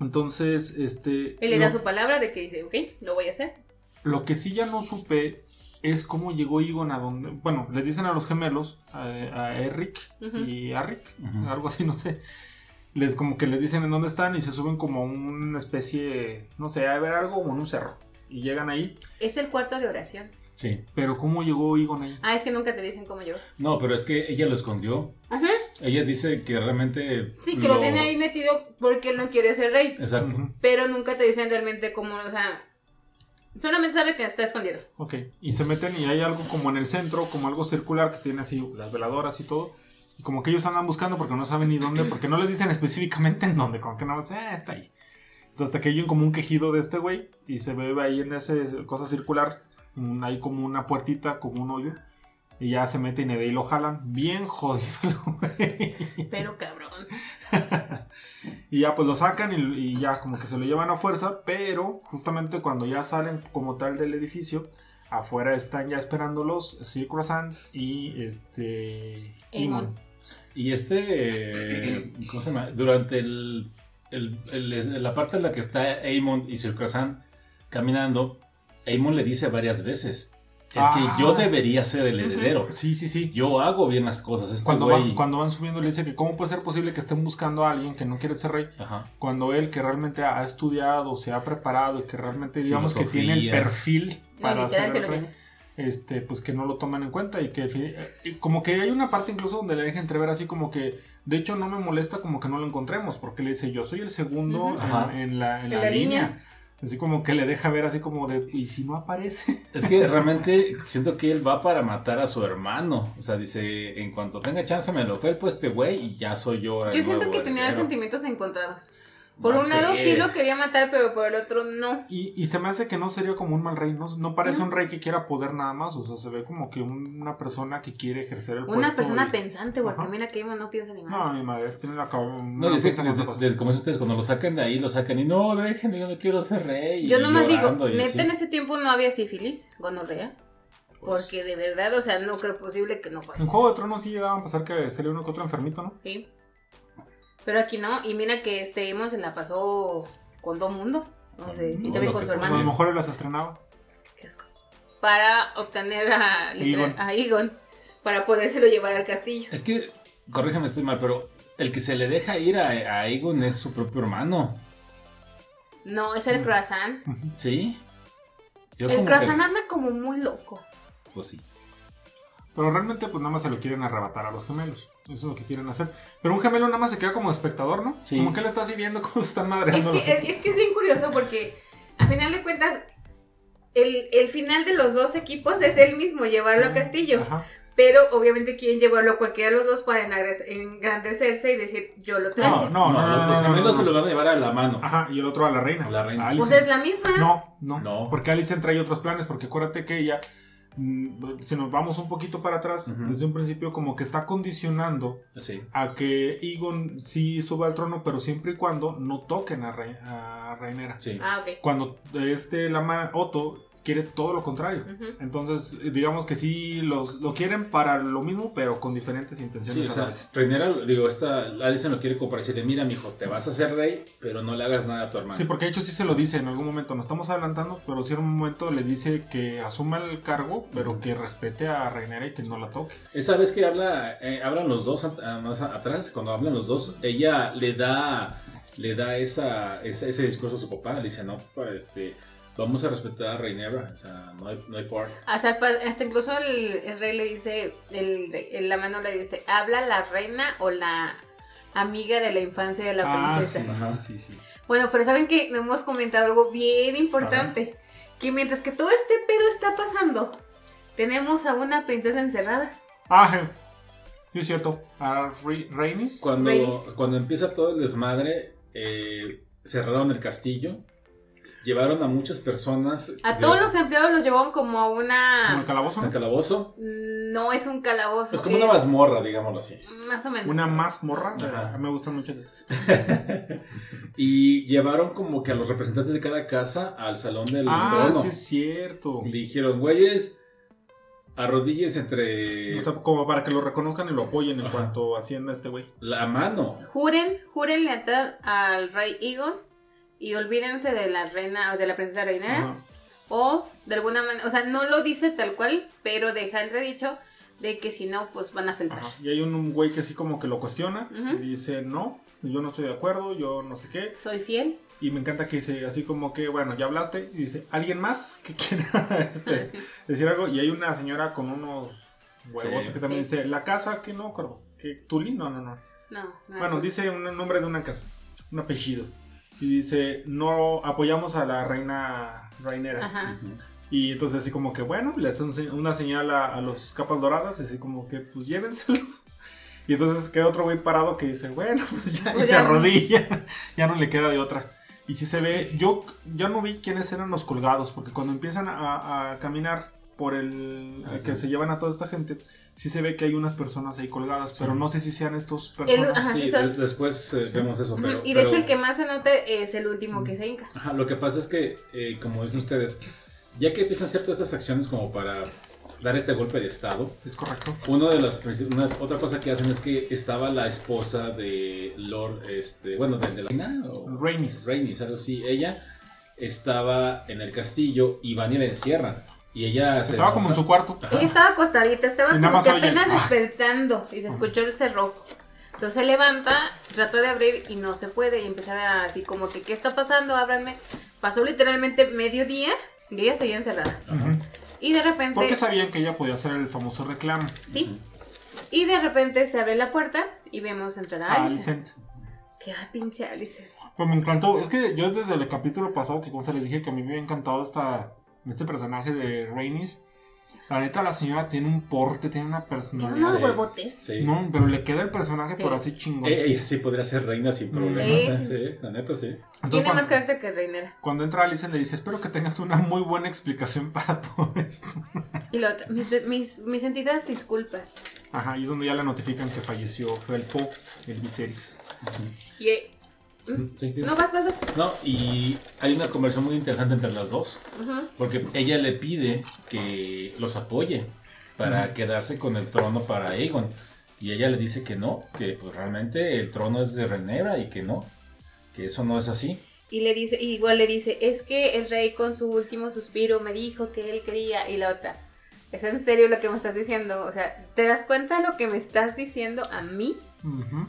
Entonces, este... Él le lo- da su palabra de que dice, ok, lo voy a hacer. lo que sí ya no supe es cómo llegó Egon a donde. Bueno, les dicen a los gemelos, a, a Eric y a Rick, algo así, no sé. Les como que les dicen en dónde están y se suben como a una especie, no sé, a ver algo como en un cerro. Y llegan ahí. Es el cuarto de oración. Sí. Pero ¿cómo llegó Egon ahí? Ah, es que nunca te dicen cómo yo. No, pero es que ella lo escondió. Ajá. Ella dice que realmente. Sí, que lo... tiene ahí metido porque él no quiere ser rey. Exacto. Pero nunca te dicen realmente cómo, o sea, solamente sabe que está escondido. Ok. Y se meten y hay algo como en el centro, como algo circular que tiene así las veladoras y todo. Y como que ellos andan buscando porque no saben ni dónde, porque no les dicen específicamente en dónde, como que más, ah, está ahí. Entonces hasta que hay como un quejido de este güey y se ve ahí en esa cosa circular, hay como una puertita, como un hoyo. Y ya se meten y de ahí lo jalan. Bien jodido, el güey. Pero cabrón. Y ya pues lo sacan y, y ya como que se lo llevan a fuerza, pero justamente cuando ya salen como tal del edificio, afuera están ya esperándolos Sir Croissant y este Eamon. Eamon. Y este. eh, ¿Cómo se llama? Durante el, el- el- la parte en la que está Amon y Sir Croissant caminando, Amon le dice varias veces: Es Ah. que yo debería ser el heredero. Sí, sí, sí. Yo hago bien las cosas. Este Cuando güey- van, cuando van subiendo le dice que cómo puede ser posible que estén buscando a alguien que no quiere ser rey Ajá. cuando él que realmente ha estudiado, se ha preparado y que realmente digamos que tiene el perfil para ser el rey. este, pues que no lo toman en cuenta y que fin- y como que hay una parte incluso donde le deja entrever así como que de hecho no me molesta como que no lo encontremos porque le dice yo soy el segundo en, la, en En la la línea. línea. Así como que le deja ver así como de y si no aparece Es que realmente siento que él va para matar a su hermano. O sea, dice: En cuanto tenga chance, me lo felpo este güey y ya soy yo. Yo siento que tenía heredero". sentimientos encontrados. Por No un lado sí lo quería matar, pero por el otro no. y, y se me hace que no sería como un mal rey no, no parece un rey que quiera poder nada más o sea se ve como que un- una persona que quiere ejercer el puesto Una persona y- pensante, porque Ajá. mira que no piensa ni no más. mi madre tiene la cabeza No, dice que desde, desde- como dicen ustedes, cuando lo sacan de ahí, lo sacan y no, déjenme, yo no quiero ser rey. Yo nomás digo, neta en ese tiempo no había sífilis, gonorrea. Pues, Porque de verdad, o sea, no creo posible que no pase. en Juego de Tronos sí llegaban a pasar que sería uno que otro enfermito no Sí. Pero aquí no, y mira que este Emo se la pasó con todo mundo. No sé, y también con su a lo hermano. mejor él las estrenaba Qué asco. Para obtener a, Egon. a Egon. Para podérselo llevar al castillo. Es que, corrígeme, estoy mal, pero el que se le deja ir a, a Aegon es su propio hermano. No, es el croissant. ¿Sí? Yo El croissant que- anda como muy loco. Pues sí. Pero realmente pues nada más se lo quieren arrebatar a los gemelos. Eso es lo que quieren hacer. Pero un gemelo nada más se queda como espectador, ¿no? Sí. Como que él está así viendo cómo se están Es madreando que los- es, es que es bien curioso porque a final de cuentas el, el final de los dos equipos es el mismo, llevarlo a Castillo. Ajá. Pero obviamente quieren llevarlo a cualquiera de los dos para engrandecerse y decir, yo lo traje. No, no, no, no, no, los no, gemelos no, se lo van a llevar a la mano. Ajá, y el otro a la reina. A la reina. A Pues es la misma. No, no, No. Porque Alicent trae otros planes, porque acuérdate que ella, si nos vamos un poquito para atrás, desde un principio como que está condicionando Sí. a que Egon sí suba al trono, pero siempre y cuando no toquen a, Rei- a Rhaenyra. Sí. Ah, ok. Cuando este Lama Otto quiere todo lo contrario. Entonces, digamos que sí los, lo quieren para lo mismo, pero con diferentes intenciones Sí, o sea. Rhaenyra, digo, esta Alicent lo quiere y decirle, mira, mijo, te vas a hacer rey, pero no le hagas nada a tu hermano. Sí, porque de hecho sí se lo dice en algún momento, nos estamos adelantando, pero sí en un momento le dice que asuma el cargo, pero que respete a Rhaenyra y que no la toque. Esa vez que habla, eh, hablan los dos más a- atrás, cuando hablan los dos, ella le da, le da esa, esa- ese discurso a su papá, le dice, no, papá, este, vamos a respetar a Rhaenyra, o sea, no hay, no hay for. Hasta, hasta incluso el, el rey le dice, el, la mano le dice, ¿habla la reina o la amiga de la infancia de la ah, princesa? sí, Ajá. sí, sí. Bueno, pero saben que no hemos comentado algo bien importante. Que mientras que todo este pedo está pasando, tenemos a una princesa encerrada. Ah, je. sí es cierto. A Rhaenys. Cuando, cuando empieza todo el desmadre, eh, cerraron el castillo, llevaron a muchas personas A de- todos los empleados los llevaron como a Como el una... calabozo. al ¿no? calabozo. No es un calabozo. Es como una mazmorra, digámoslo así. Más o menos. Una más morra. Ajá. A mí me gustan mucho esas. y llevaron como que a los representantes de cada casa al salón del Ah, trono. sí es cierto. Le dijeron, güeyes, arrodilles entre O sea, como para que lo reconozcan y lo apoyen en Ajá. cuanto hacienda este güey. la mano. Juren, juren lealtad al rey Egon y olvídense de la reina o de la princesa reinera. Ajá. O de alguna manera, o sea, no lo dice tal cual, pero deja entredicho de que si no, pues van a feltar. Ajá. Y hay un, un güey que así como que lo cuestiona y dice, no, yo no estoy de acuerdo, yo no sé qué. Soy fiel. Y me encanta que dice así como que, bueno, ya hablaste. Y dice, ¿alguien más que quiera este, decir algo? Y hay una señora con unos huevos Sí. que también Sí. dice, la casa, que no acuerdo. ¿Que Tuli? No, no, no. No, no. Bueno, dice un nombre de una casa, un apellido. Y dice, no apoyamos a la reina Rainera. Ajá. Y entonces así como que, bueno, le hace un se- una señal a, a los capas doradas, así como que, pues llévenselos. Y entonces queda otro güey parado que dice, bueno, pues ya, y Pues se ya. arrodilla, ya no le queda de otra. Y si se ve, yo ya no vi quiénes eran los colgados, porque cuando empiezan a, a caminar por el Ajá. que se llevan a toda esta gente, sí se ve que hay unas personas ahí colgadas, pero no sé si sean estos El- personas. ajá, Sí, sí, de- después eh, vemos eso, pero... y de hecho el que más se nota es el último que se hinca. Ajá, lo que pasa es que, eh, como dicen ustedes, ya que empiezan a hacer todas estas acciones como para dar este golpe de estado, Es correcto. uno de las princip- una- otra cosa que hacen es que estaba la esposa de Lord, este, bueno, de, de la reina o Rhaenys. Rhaenys, algo así. Ella estaba en el castillo y van y la encierran. Y ella se Estaba como en su cuarto. Ajá. Ella estaba acostadita, estaba Y como que oye, apenas "Ah". despertando y se escuchó el cerrojo. Entonces se levanta, trata de abrir y no se puede y empieza a- así como que, ¿qué está pasando? Ábranme. Pasó literalmente medio día y ella seguía encerrada. Y de repente... Porque sabían que ella podía hacer el famoso reclamo. Sí. Y de repente se abre la puerta y vemos entrar a a Alicent. Alicent. Que ah, pinche Alicent. Pues me encantó. Es que yo desde el capítulo pasado que como se les dije que a mí me había encantado esta, este personaje de Rhaenys. La neta, la señora tiene un porte, tiene una Tiene personalidad. unos Sí. huevotes. Sí. No, pero le queda el personaje por Sí. así chingón. E- Ella sí podría ser reina sin problemas. Sí. ¿eh? Sí, la neta sí. Entonces, Tiene cuando, más carácter que Reinera. cuando entra Alicent le dice, espero que tengas una muy buena explicación para todo esto. Y lo otro, mis, mis, mis sentidas disculpas. Ajá, y es donde ya le notifican que falleció el Po, el Viserys. Y, eh, sí. no, vas, vas, vas. No, y hay una conversación muy interesante entre las dos. Porque ella le pide que los apoye para quedarse con el trono para Aegon. Y ella le dice que no, que pues realmente el trono es de Renera y que no, que eso no es así. Y le dice, y igual le dice, es que el rey con su último suspiro me dijo que él quería. Y la otra, ¿es en serio lo que me estás diciendo? O sea, ¿te das cuenta de lo que me estás diciendo a mí? Ujú.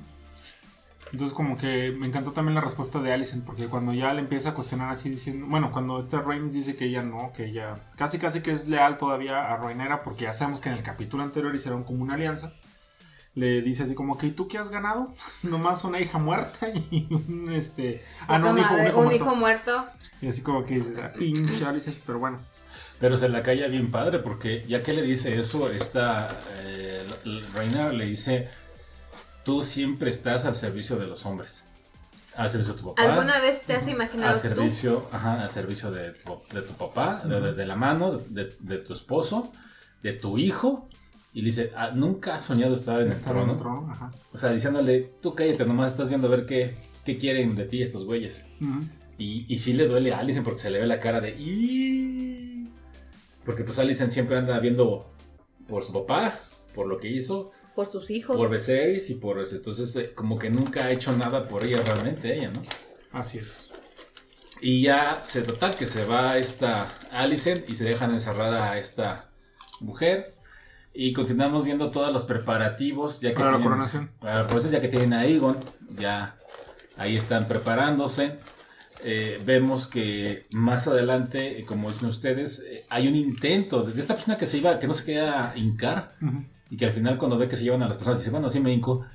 Entonces como que me encantó también la respuesta de Alicent, porque cuando ya le empieza a cuestionar así diciendo, bueno, cuando esta Rhaenys dice que ella no, que ella casi casi que es leal todavía a Rhaenyra, porque ya sabemos que en el capítulo anterior hicieron como una alianza, le dice así como que, ¿y tú qué has ganado? Nomás una hija muerta y un este... Ah, no, un hijo, un hijo un muerto. hijo muerto. Y así como que dices, ah, pinche Alicent, pero bueno. Pero se la calla bien padre porque ya que le dice eso, esta eh, reina le dice, tú siempre estás al servicio de los hombres. Al servicio de tu papá. ¿Alguna vez te has imaginado al servicio, Ajá, al servicio de tu, de tu papá, de, la mano, de, de, tu esposo, de tu hijo. Y le dice, ah, nunca has soñado estar en el trono. Ajá. O sea, diciéndole, tú cállate, nomás estás viendo a ver qué, qué quieren de ti estos güeyes. y, y sí le duele a Alison porque se le ve la cara de... Porque pues Alicent siempre anda viendo por su papá, por lo que hizo. Por sus hijos. Por Viserys y por eso. Entonces, eh, como que nunca ha hecho nada por ella realmente, ella, ¿no? Así es. Y ya se total que se va esta Alicent y se dejan encerrada a esta mujer. Y continuamos viendo todos los preparativos. Ya que para la coronación. Para la coronación, ya que tienen a Aegon. Ya ahí están preparándose. Eh, vemos que más adelante, eh, como dicen ustedes, eh, hay un intento de esta persona que se iba, que no se queda hincar, y que al final cuando ve que se llevan a las personas, dice, bueno, así me hinco,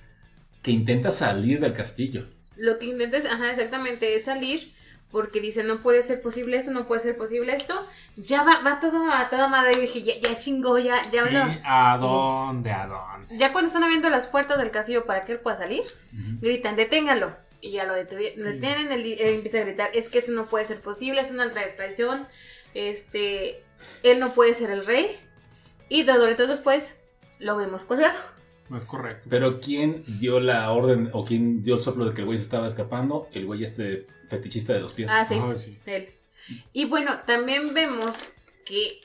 que intenta salir del castillo. Lo que intenta es, ajá, exactamente, es salir, porque dice, no puede ser posible eso, no puede ser posible esto, ya va, va todo a toda madre, y dije, ya, ya chingó, ya, ya habló. ¿A dónde, a dónde? Ya cuando están abriendo las puertas del castillo para que él pueda salir, gritan, deténgalo y ya lo detienen, él, empieza a gritar, es que eso no puede ser posible, es una traición, este, él no puede ser el rey, y dos después lo vemos colgado. No es correcto. Pero ¿quién dio la orden o quién dio el soplo de que el güey se estaba escapando? El güey este fetichista de los pies. Ah, sí, él. Y bueno, también vemos que,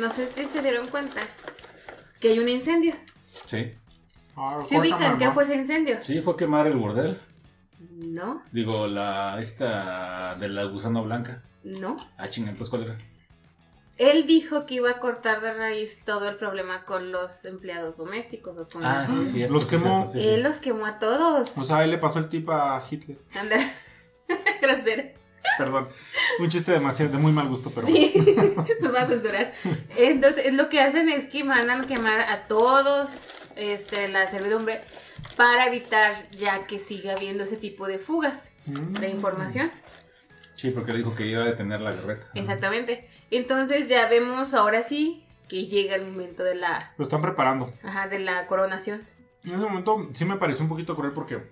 no sé si se dieron cuenta, que hay un incendio. Sí. Ah, ¿Se ubican qué fue ese incendio? Sí, fue quemar el bordel. No. Digo, la esta de la gusano blanca. No. Ah, chinga, ¿cuál era? Él dijo que iba a cortar de raíz todo el problema con los empleados domésticos o con Ah, sí, sí. Los quemó. él los quemó a todos. O sea, él le pasó el tip a Hitler. Anda. Grosero. Perdón. Un chiste demasiado de muy mal gusto, pero. Sí, nos va a censurar. Entonces, lo que hacen es que mandan a quemar a todos este, la servidumbre para evitar ya que siga habiendo ese tipo de fugas de mm. información. Sí, porque dijo que iba a detener la guerreta. Exactamente. Entonces ya vemos ahora sí que llega el momento de la... Lo están preparando. Ajá, de la coronación. En ese momento sí me pareció un poquito cruel porque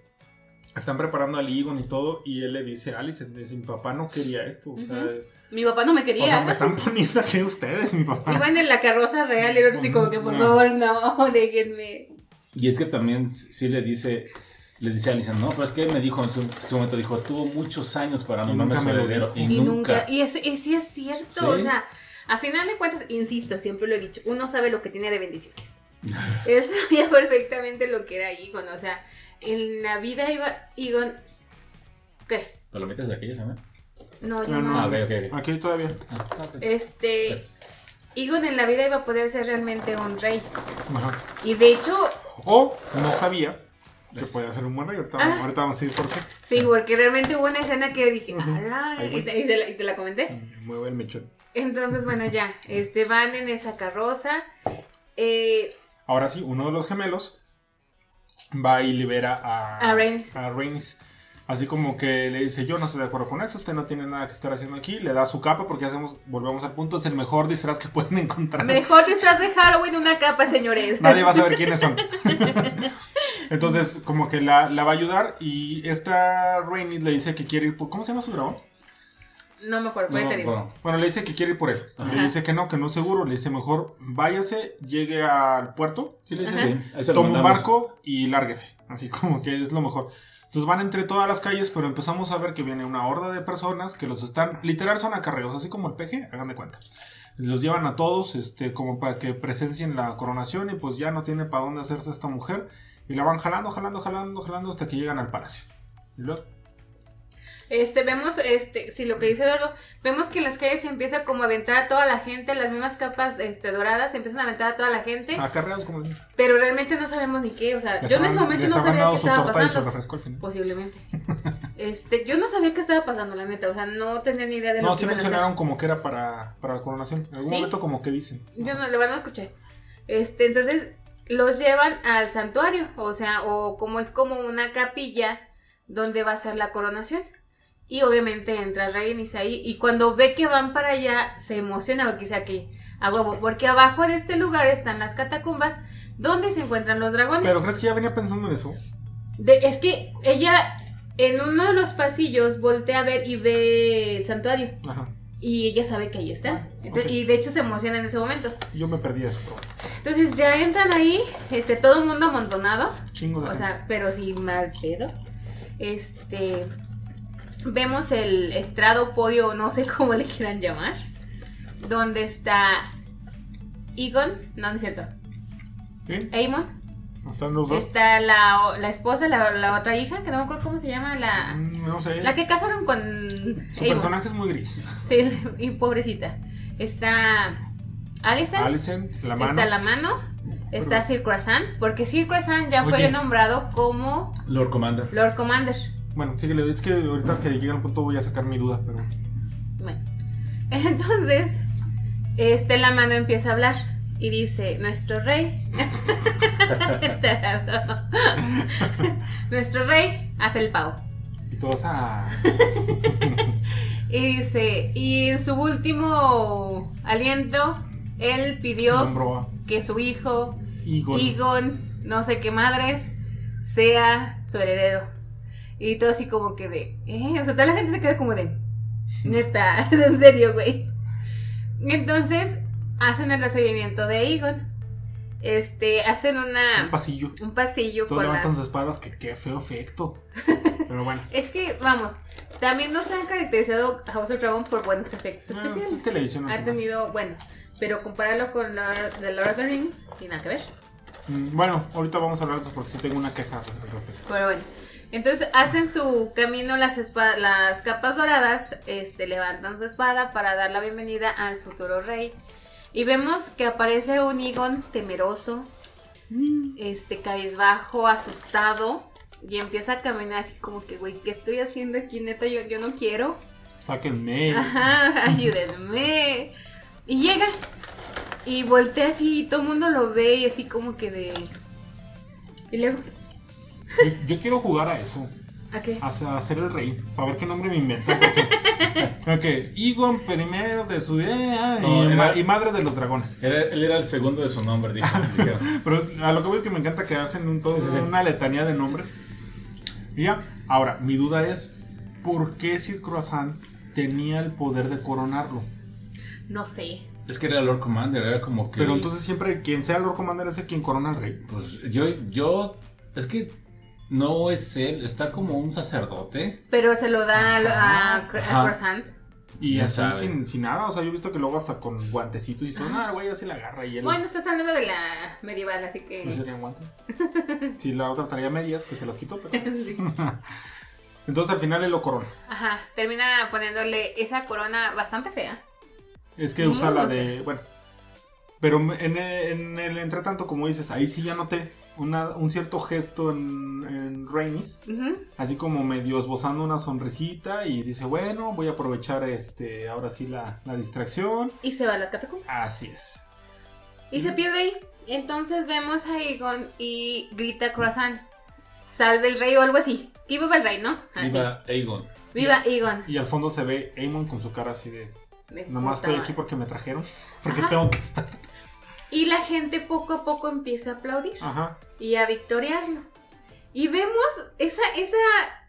están preparando al Egon y todo y él le dice a Alice, dice, mi papá no quería esto, o sea... Mi papá no me quería. O sea, me están poniendo aquí ustedes, mi papá. Iban en la carroza real y ahora así como que, por favor, no, déjenme. Y es que también sí le dice, le dice a Alicia, no, pero es que él me dijo en su, momento, dijo, tuvo muchos años para nombrarme su heredero. Y, y, nunca. Y es, sí es cierto, o sea, a final de cuentas, insisto, siempre lo he dicho, uno sabe lo que tiene de bendiciones. él sabía perfectamente lo que era Egon, o sea, en la vida iba Egon... ¿Qué? ¿Palomitas de aquella, ¿sabes? No, yo no. no. Ah, Aquí todavía. Ah, este... Pues. Egon en la vida iba a poder ser realmente un rey. Ajá. Y de hecho, o no sabía que podía ser un buen rey. Ahorita, ah. ahorita, vamos a decir por qué. Sí, porque realmente hubo una escena que dije, y, te, la, comenté. Mm, mueve el mechón. Entonces, bueno, ya, este, van en esa carroza. Eh, Ahora sí, uno de los gemelos va y libera a, a Rhaenys. Así como que le dice, yo no estoy de acuerdo con eso, usted no tiene nada que estar haciendo aquí. Le da su capa porque hacemos, volvemos al punto, es el mejor disfraz que pueden encontrar. Mejor disfraz de Halloween, una capa, señores. Nadie va a saber quiénes son. Entonces, como que la, va a ayudar y esta Rainy le dice que quiere ir por... ¿Cómo se llama su dragón? No me acuerdo, no, te digo. Bueno. le dice que quiere ir por él. Le dice que no, que no es seguro. Le dice mejor váyase, llegue al puerto. ¿Sí le dice así? Toma un barco y lárguese. Así como que es lo mejor. Entonces van entre todas las calles, pero empezamos a ver que viene una horda de personas que los están, literal son acarreos, así como el peje, hagan de cuenta. Los llevan a todos, este, como para que presencien la coronación y pues ya no tiene para dónde hacerse esta mujer. Y la van jalando, jalando, jalando, jalando hasta que llegan al palacio. Y luego, este, vemos, este, si lo que dice Eduardo, vemos que en las calles se empieza como a aventar a toda la gente, las mismas capas este, doradas se empiezan a aventar a toda la gente. Acarreados como Pero realmente no sabemos ni qué, o sea, yo en ese momento no sabía qué estaba pasando. Posiblemente. este, yo no sabía qué estaba pasando, la neta, o sea, no tenía ni idea de lo que No, sí mencionaron como que era para, para la coronación. En algún momento como que dicen. Yo no, la verdad no escuché. Este, entonces, los llevan al santuario, o sea, o como es como una capilla donde va a ser la coronación. Y obviamente entra Rhaenys ahí. Y cuando ve que van para allá, se emociona porque dice aquí, a huevo. Porque abajo de este lugar están las catacumbas donde se encuentran los dragones. ¿Pero crees que ya venía pensando en eso? De- es que ella en uno de los pasillos voltea a ver y ve el santuario. Ajá. Y ella sabe que ahí están. Entonces- Ok. Y de hecho se emociona en ese momento. Yo me perdí eso. Entonces ya entran ahí, este, todo el mundo amontonado. Chingos de O gente. sea, pero sí mal pedo. Este. Vemos el estrado, podio, no sé cómo le quieran llamar. Donde está Egon, no, no es cierto. ¿Sí? Aemon. Están los dos. Está la, la esposa, la, la otra hija, que no me acuerdo cómo se llama, la, Mm, No sé. la que casaron con Su personaje es muy gris. Sí, y pobrecita. Está Alicent, Alicent, la mano. está la mano, está Sir Croissant, porque Sir Croissant ya Oye. fue nombrado como Lord Commander. Lord Commander. Bueno, síguele. Es que ahorita que llegue al punto voy a sacar mi duda, pero. Bueno, entonces, este la mano empieza a hablar y dice, nuestro rey, nuestro rey hace el pavo. Y todos a. Y dice, y en su último aliento, él pidió que su hijo. Egon, no sé qué madres, sea su heredero. Y todo así como que de, eh, o sea, toda la gente se queda como de, neta, es en serio, güey. Entonces, hacen el recibimiento de Egon. Este, hacen una, Un pasillo. un pasillo Todos levantan sus espadas, que qué feo efecto. Pero bueno. Es que, vamos, también no se han caracterizado a House of Dragon por buenos efectos Ah, especiales. es televisión ha tenido, bueno, pero compararlo con Lord, The Lord of the Rings, tiene nada que ver. Mm, Bueno, ahorita vamos a hablar de eso porque sí tengo una queja al respecto. Pero bueno, entonces hacen su camino las, las capas doradas, este, levantan su espada para dar la bienvenida al futuro rey. Y vemos que aparece un Egon temeroso, este, cabizbajo, asustado. Y empieza a caminar así como que, güey, ¿qué estoy haciendo aquí? Neta, yo, yo no quiero. Sáquenme. Ajá, ayúdenme. Y llega. Y voltea así y todo el mundo lo ve y así como que de... Y luego... Yo, yo quiero jugar a eso. ¿A qué? A, a ser el rey. Para ver qué nombre me invento. Porque, ok, Egon primero de su idea No, y, era- ma- y madre de los dragones. Era- él era el segundo de su nombre, dijo. Pero a lo que voy es que me encanta que hacen un, todo Sí, sí, sí. una letanía de nombres. Y ya, ahora, mi duda es, ¿por qué Sir Croissant tenía el poder de coronarlo? No sé. Es que era Lord Commander, era como que. Pero entonces siempre quien sea Lord Commander es el quien corona al rey. Pues yo, yo. Es que no es él, está como un sacerdote. Pero se lo da a, a, a Ajá. Croissant. Y ¿Quién así sin, sin nada, o sea, yo he visto que luego hasta con guantecitos y todo, Ajá. no, güey, así la agarra y él Bueno, estás hablando de la medieval, así no que... serían guantes. Si la otra traía medias, que se las quitó, pero... Sí. Entonces al final él lo corona. Ajá, termina poniéndole esa corona bastante fea. Es que Muy usa la de. Bueno. Pero en el, en el entretanto, como dices, ahí sí ya noté una, un cierto gesto en, en así como medio esbozando una sonrisita y dice, bueno, voy a aprovechar este ahora sí la, la distracción. Y se va a las catacumbas. Así es. Y se pierde ahí. Entonces vemos a Egon y grita Croissant. Salve el rey o algo así. Y viva el rey, ¿no? Así. Viva Aegon. Viva Egon. Y al fondo se ve Aemon con su cara así de, De nomás estoy aquí porque me trajeron, porque Ajá. tengo que estar. Y la gente poco a poco empieza a aplaudir. Ajá. y a victoriarlo. Y vemos esa, esa,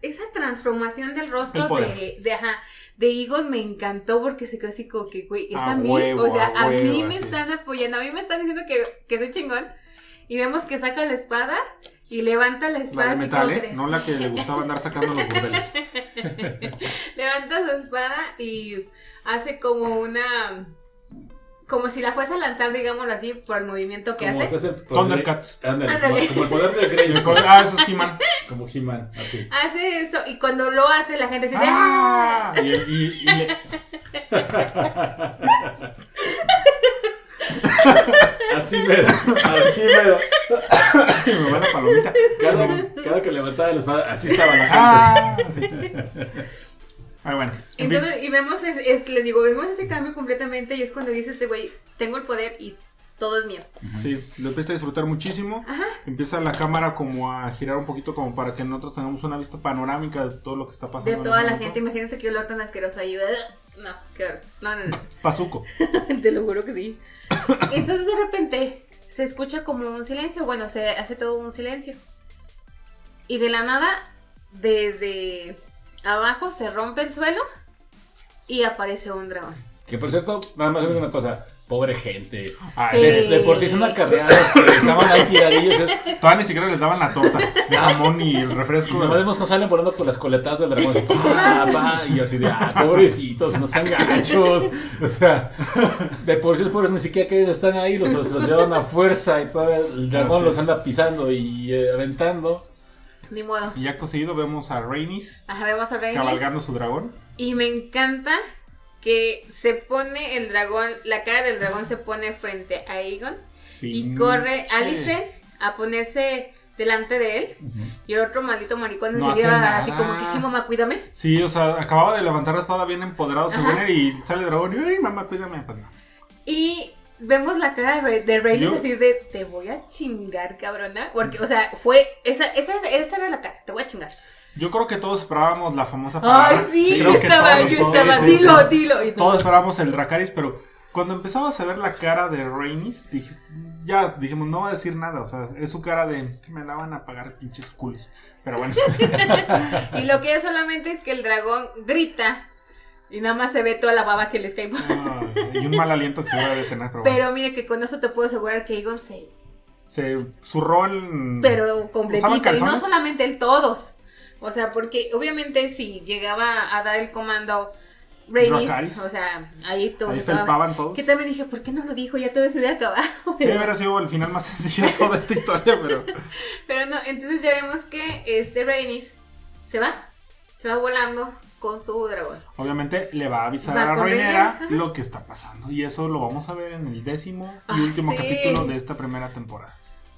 esa transformación del rostro de, de, ajá, de Egon me encantó porque se quedó así como que, güey, es A a, mí, huevo, o sea, a mí me así. están apoyando, a mí me están diciendo que, que soy chingón. Y vemos que saca la espada y levanta la La espada de como metal, ¿eh? No la que le gustaba andar sacando los burdeles. Levanta su espada y hace como una... Como si la fuese a lanzar, digámoslo así, por el movimiento que Como hace. Thundercats. Ándale, Ándale. como, como el poder de Grace. ah, eso es He-Man. Como He-Man, así. Hace eso y cuando lo hace la gente se dice, ¡Ah! Y, y- y Así mero, así mero. y me va la palomita. Cada, cada que levantaba la espada, así estaba la gente. ¡Ah! Ah, bueno. En fin. Entonces, y vemos, es- es- les digo, vemos ese cambio completamente y es cuando dice este güey, tengo el poder y todo es mío. Sí, lo empieza a disfrutar muchísimo. Empieza la cámara como a girar un poquito como para que nosotros tengamos una vista panorámica de todo lo que está pasando. De toda la momento. gente, imagínense que olor tan asqueroso ahí. No, qué horror. No, no, no. Pazuco. Te lo juro que sí. Entonces de repente se escucha como un silencio, bueno, se hace todo un silencio. Y de la nada, desde abajo se rompe el suelo y aparece un dragón. Que por cierto, nada más una cosa. Pobre gente. Ay, Sí. De, de por sí son acarreados que estaban ahí tiradillos. Es, Todavía ni siquiera les daban la torta de jamón y el y refresco. nomás vemos cómo salen volando con las coletas del dragón. y así de, ah, pobrecitos, no sean gachos. O sea, de por sí los pobres ni siquiera que están ahí, los, los, los llevan a fuerza y todavía el dragón los anda pisando y eh, aventando. Ni modo. Y acto seguido vemos a Rainis Ajá, vemos a Rhaenys. cabalgando su dragón. Y me encanta que se pone el dragón, la cara del dragón se pone frente a Aegon y corre Alice a ponerse delante de él. Y el otro maldito maricón No así como que sí, mamá, cuídame. Sí, o sea, acababa de levantar la espada bien empoderado según él y sale el dragón y, ay, mamá, cuídame. Pues no. Y vemos la cara de, Re- de Rhaenys Yo- así de, te voy a chingar, cabrona. Porque, o sea, fue, esa, esa, esa era la cara, te voy a chingar. Yo creo que todos esperábamos la famosa palabra. Ay, sí, yo estaba, todos, yo todos, estaba, dilo, dilo. Y Todos esperábamos el Dracaris, pero cuando empezabas a ver la cara de Rainis, dijiste, ya dijimos, no va a decir nada. O sea, es su cara de, me la van a pagar pinches culos. Pero bueno, Y lo que es solamente es que el dragón grita y nada más se ve toda la baba que les cae. ay, y un mal aliento que se debe de tener. Pero. Pero mire que con eso te puedo asegurar que Aegon se... se zurró el. Pero ¿Usaban completito. Y no solamente él, todos. O sea, porque obviamente si llegaba a dar el comando Dracarys. o sea, ahí todo Ahí felpaban todos. Que también dije, ¿por qué no lo dijo? Ya ves de acá abajo. Sí, hubiera sido el final más sencillo de toda esta historia, pero. Pero no, entonces ya vemos que este Rhaenys se va. Se va volando con su dragón. Obviamente le va a avisar Va a Rhaenyra, ajá. lo que está pasando. Y eso lo vamos a ver en el décimo y Ah, último sí. capítulo de esta primera temporada.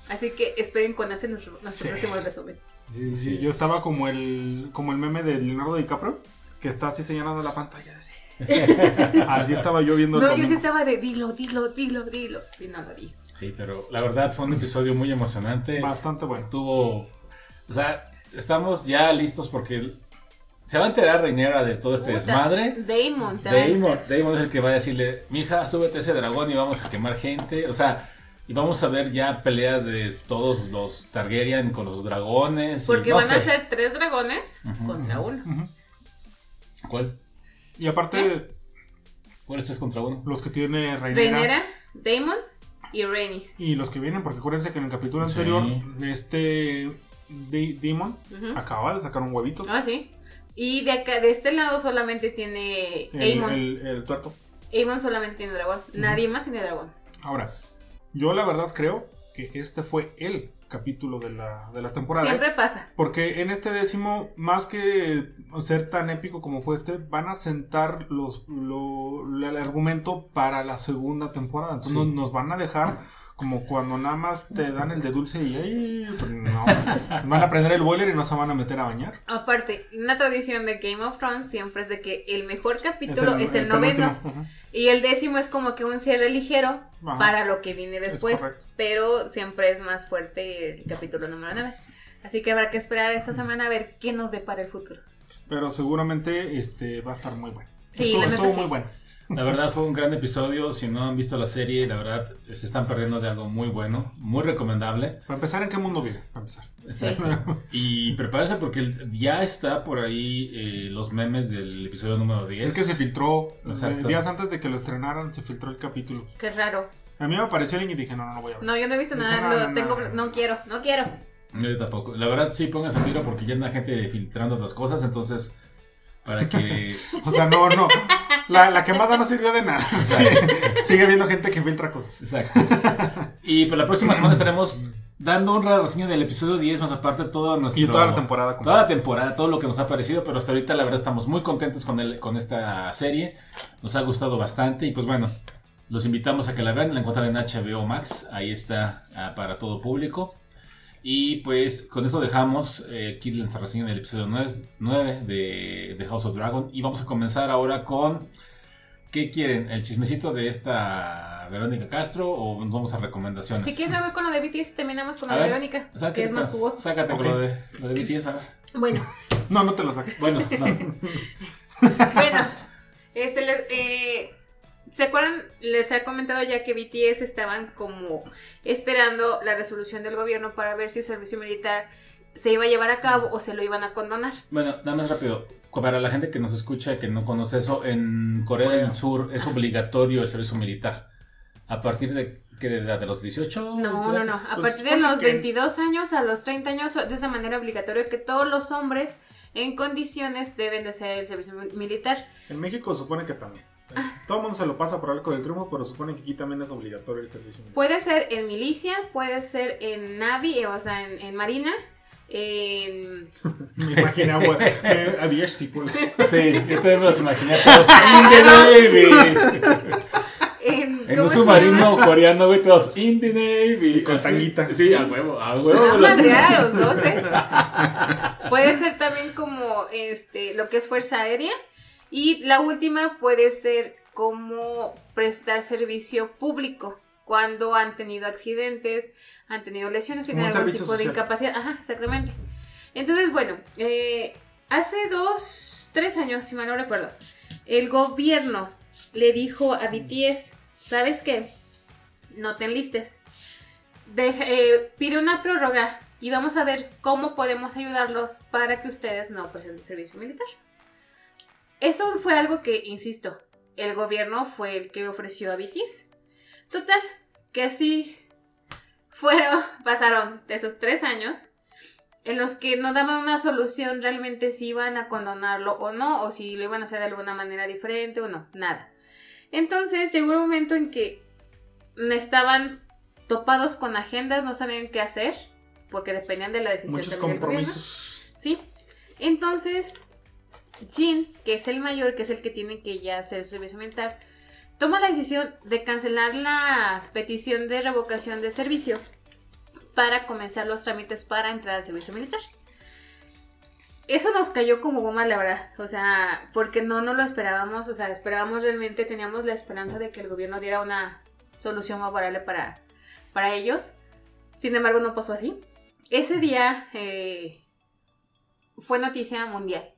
Así que esperen con hacer nuestro, nuestro Sí. próximo resumen. Sí, sí, yo estaba como el, como el meme de Leonardo DiCaprio, que está así señalando la pantalla. Así, así estaba yo viendo el No, yo sí estaba de dilo, dilo, dilo, dilo. Y no lo dijo. Sí, pero la verdad fue un episodio muy emocionante. Bastante bueno. Tuvo. O sea, estamos ya listos porque se va a enterar Reinera de todo este Puta, desmadre. Damon se va a Damon. Damon es el que va a decirle, mija, súbete a ese dragón y vamos a quemar gente. O sea, y vamos a ver ya peleas de todos los Targaryen con los dragones. y Porque no van a ser tres dragones contra uno. ¿Cuál? Y aparte, ¿Cuál es tres contra uno? los que tiene Rhaenyra Rhaenyra, Damon y Rhaenys. y los que vienen, porque acuérdense que en el capítulo Sí. anterior, este De- Demon Ujú. acaba de sacar un huevito. Ah, sí. Y de acá, de este lado solamente tiene el, el, el tuerto. Aemon solamente tiene dragón. Nadie más tiene dragón. Ahora, yo la verdad creo que este fue el capítulo de la, de la temporada. Siempre pasa. Porque en este décimo, más que ser tan épico como fue este, van a sentar los, lo- el argumento para la segunda temporada. Entonces Sí. nos, nos van a dejar como cuando nada más te dan el de dulce y ¡ay! pues no. van a prender el boiler y no se van a meter a bañar. Aparte, una tradición de Game of Thrones siempre es de que el mejor capítulo es el, el noveno. penúltimo. Ujú. Y el décimo es como que un cierre ligero Ajá. para lo que viene después. Pero siempre es más fuerte el capítulo número 9. Así que habrá que esperar esta semana a ver qué nos depara el futuro. Pero seguramente este va a estar muy bueno. Sí, estuvo estuvo sí. muy bueno. La verdad fue un gran episodio. Si no han visto la serie, la verdad se están perdiendo de algo muy bueno, muy recomendable. Para empezar, ¿en qué mundo vive? Para empezar. Exacto. Y prepárense porque ya está por ahí eh, los memes del episodio número 10. Es que se filtró, Exacto. días antes de que lo estrenaran, se filtró el capítulo. Qué raro. A mí me apareció el link y dije, no, no lo voy a ver. No, yo no he visto Dije, nada. no, lo no, tengo, no. no quiero, no quiero. Yo tampoco. La verdad sí, pónganse a tiro porque ya anda gente filtrando las cosas, entonces para que O sea, no, no. La, la quemada no sirvió de nada. Sí, sigue habiendo gente que filtra cosas. Exacto. Y pues la próxima semana estaremos dando una reseña del episodio 10, más aparte todo nuestro... Y toda la temporada Toda la temporada, todo lo que nos ha parecido, pero hasta ahorita la verdad estamos muy contentos con, el, con esta serie. Nos ha gustado bastante y pues bueno, los invitamos a que la vean, la encuentran en HBO Max, ahí está ah, para todo público. Y pues con esto dejamos eh, aquí nuestra reseña del episodio 9 de, de House of Dragon y vamos a comenzar ahora con... ¿Qué quieren? ¿El chismecito de esta Verónica Castro o nos vamos a recomendaciones? Si quieres me voy con lo de BTS, terminamos con lo de ver, Verónica, Sácate, que es más jugoso. sácate con lo de, lo de BTS, a ver. Bueno, No, no te lo saques. Bueno, no. bueno, este, les- eh, ¿se acuerdan? Les he comentado ya que BTS estaban como esperando la resolución del gobierno para ver si su servicio militar se iba a llevar a cabo o se lo iban a condonar. Bueno, nada más rápido. Para la gente que nos escucha, que no conoce eso, en Corea del Sur es obligatorio el servicio militar. A partir de, ¿qué de los 18? No, no, no. A Pues, partir de los que- 22 años a los 30 años es de manera obligatoria que todos los hombres en condiciones deben de hacer el servicio mi- militar. En México supone que también. Todo el mundo se lo pasa por algo del triunfo, pero supone que aquí también es obligatorio el servicio militar. Puede ser en milicia, puede ser en Navy, eh, o sea, en, en Marina, en... Me imaginé agua. Eh, había people. Sí, yo también me los imaginé todos. In the Navy. En, En ¿cómo un submarino llama? coreano, güey, todos in the Navy. Y con Así. tanguita. Sí, a huevo, a huevo. No, a los dos, ¿eh? Puede ser también como este lo que es Fuerza Aérea. Y la última puede ser como prestar servicio público cuando han tenido accidentes, han tenido lesiones, tienen algún tipo de incapacidad. Ajá, exactamente. Entonces, bueno, eh, hace dos, tres años, si mal no recuerdo, el gobierno le dijo a BTS, ¿sabes qué? No te enlistes. Deja- eh, pide una prórroga y vamos a ver cómo podemos ayudarlos para que ustedes no presten el servicio militar. Eso fue algo que, insisto, el gobierno fue el que ofreció a BTS. Total, que así fueron, pasaron de esos tres años en los que no daban una solución realmente si iban a condonarlo o no, o si lo iban a hacer de alguna manera diferente o no, nada. Entonces llegó un momento en que estaban topados con agendas, no sabían qué hacer, porque dependían de la decisión Muchos también del gobierno. compromisos. Sí. Entonces, Jin, que es el mayor, que es el que tiene que ya hacer el servicio militar, toma la decisión de cancelar la petición de revocación de servicio para comenzar los trámites para entrar al servicio militar. Eso nos cayó como goma, la verdad. O sea, porque no nos lo esperábamos. O sea, esperábamos realmente, teníamos la esperanza de que el gobierno diera una solución favorable para, para ellos. Sin embargo, no pasó así. Ese día eh, fue noticia mundial.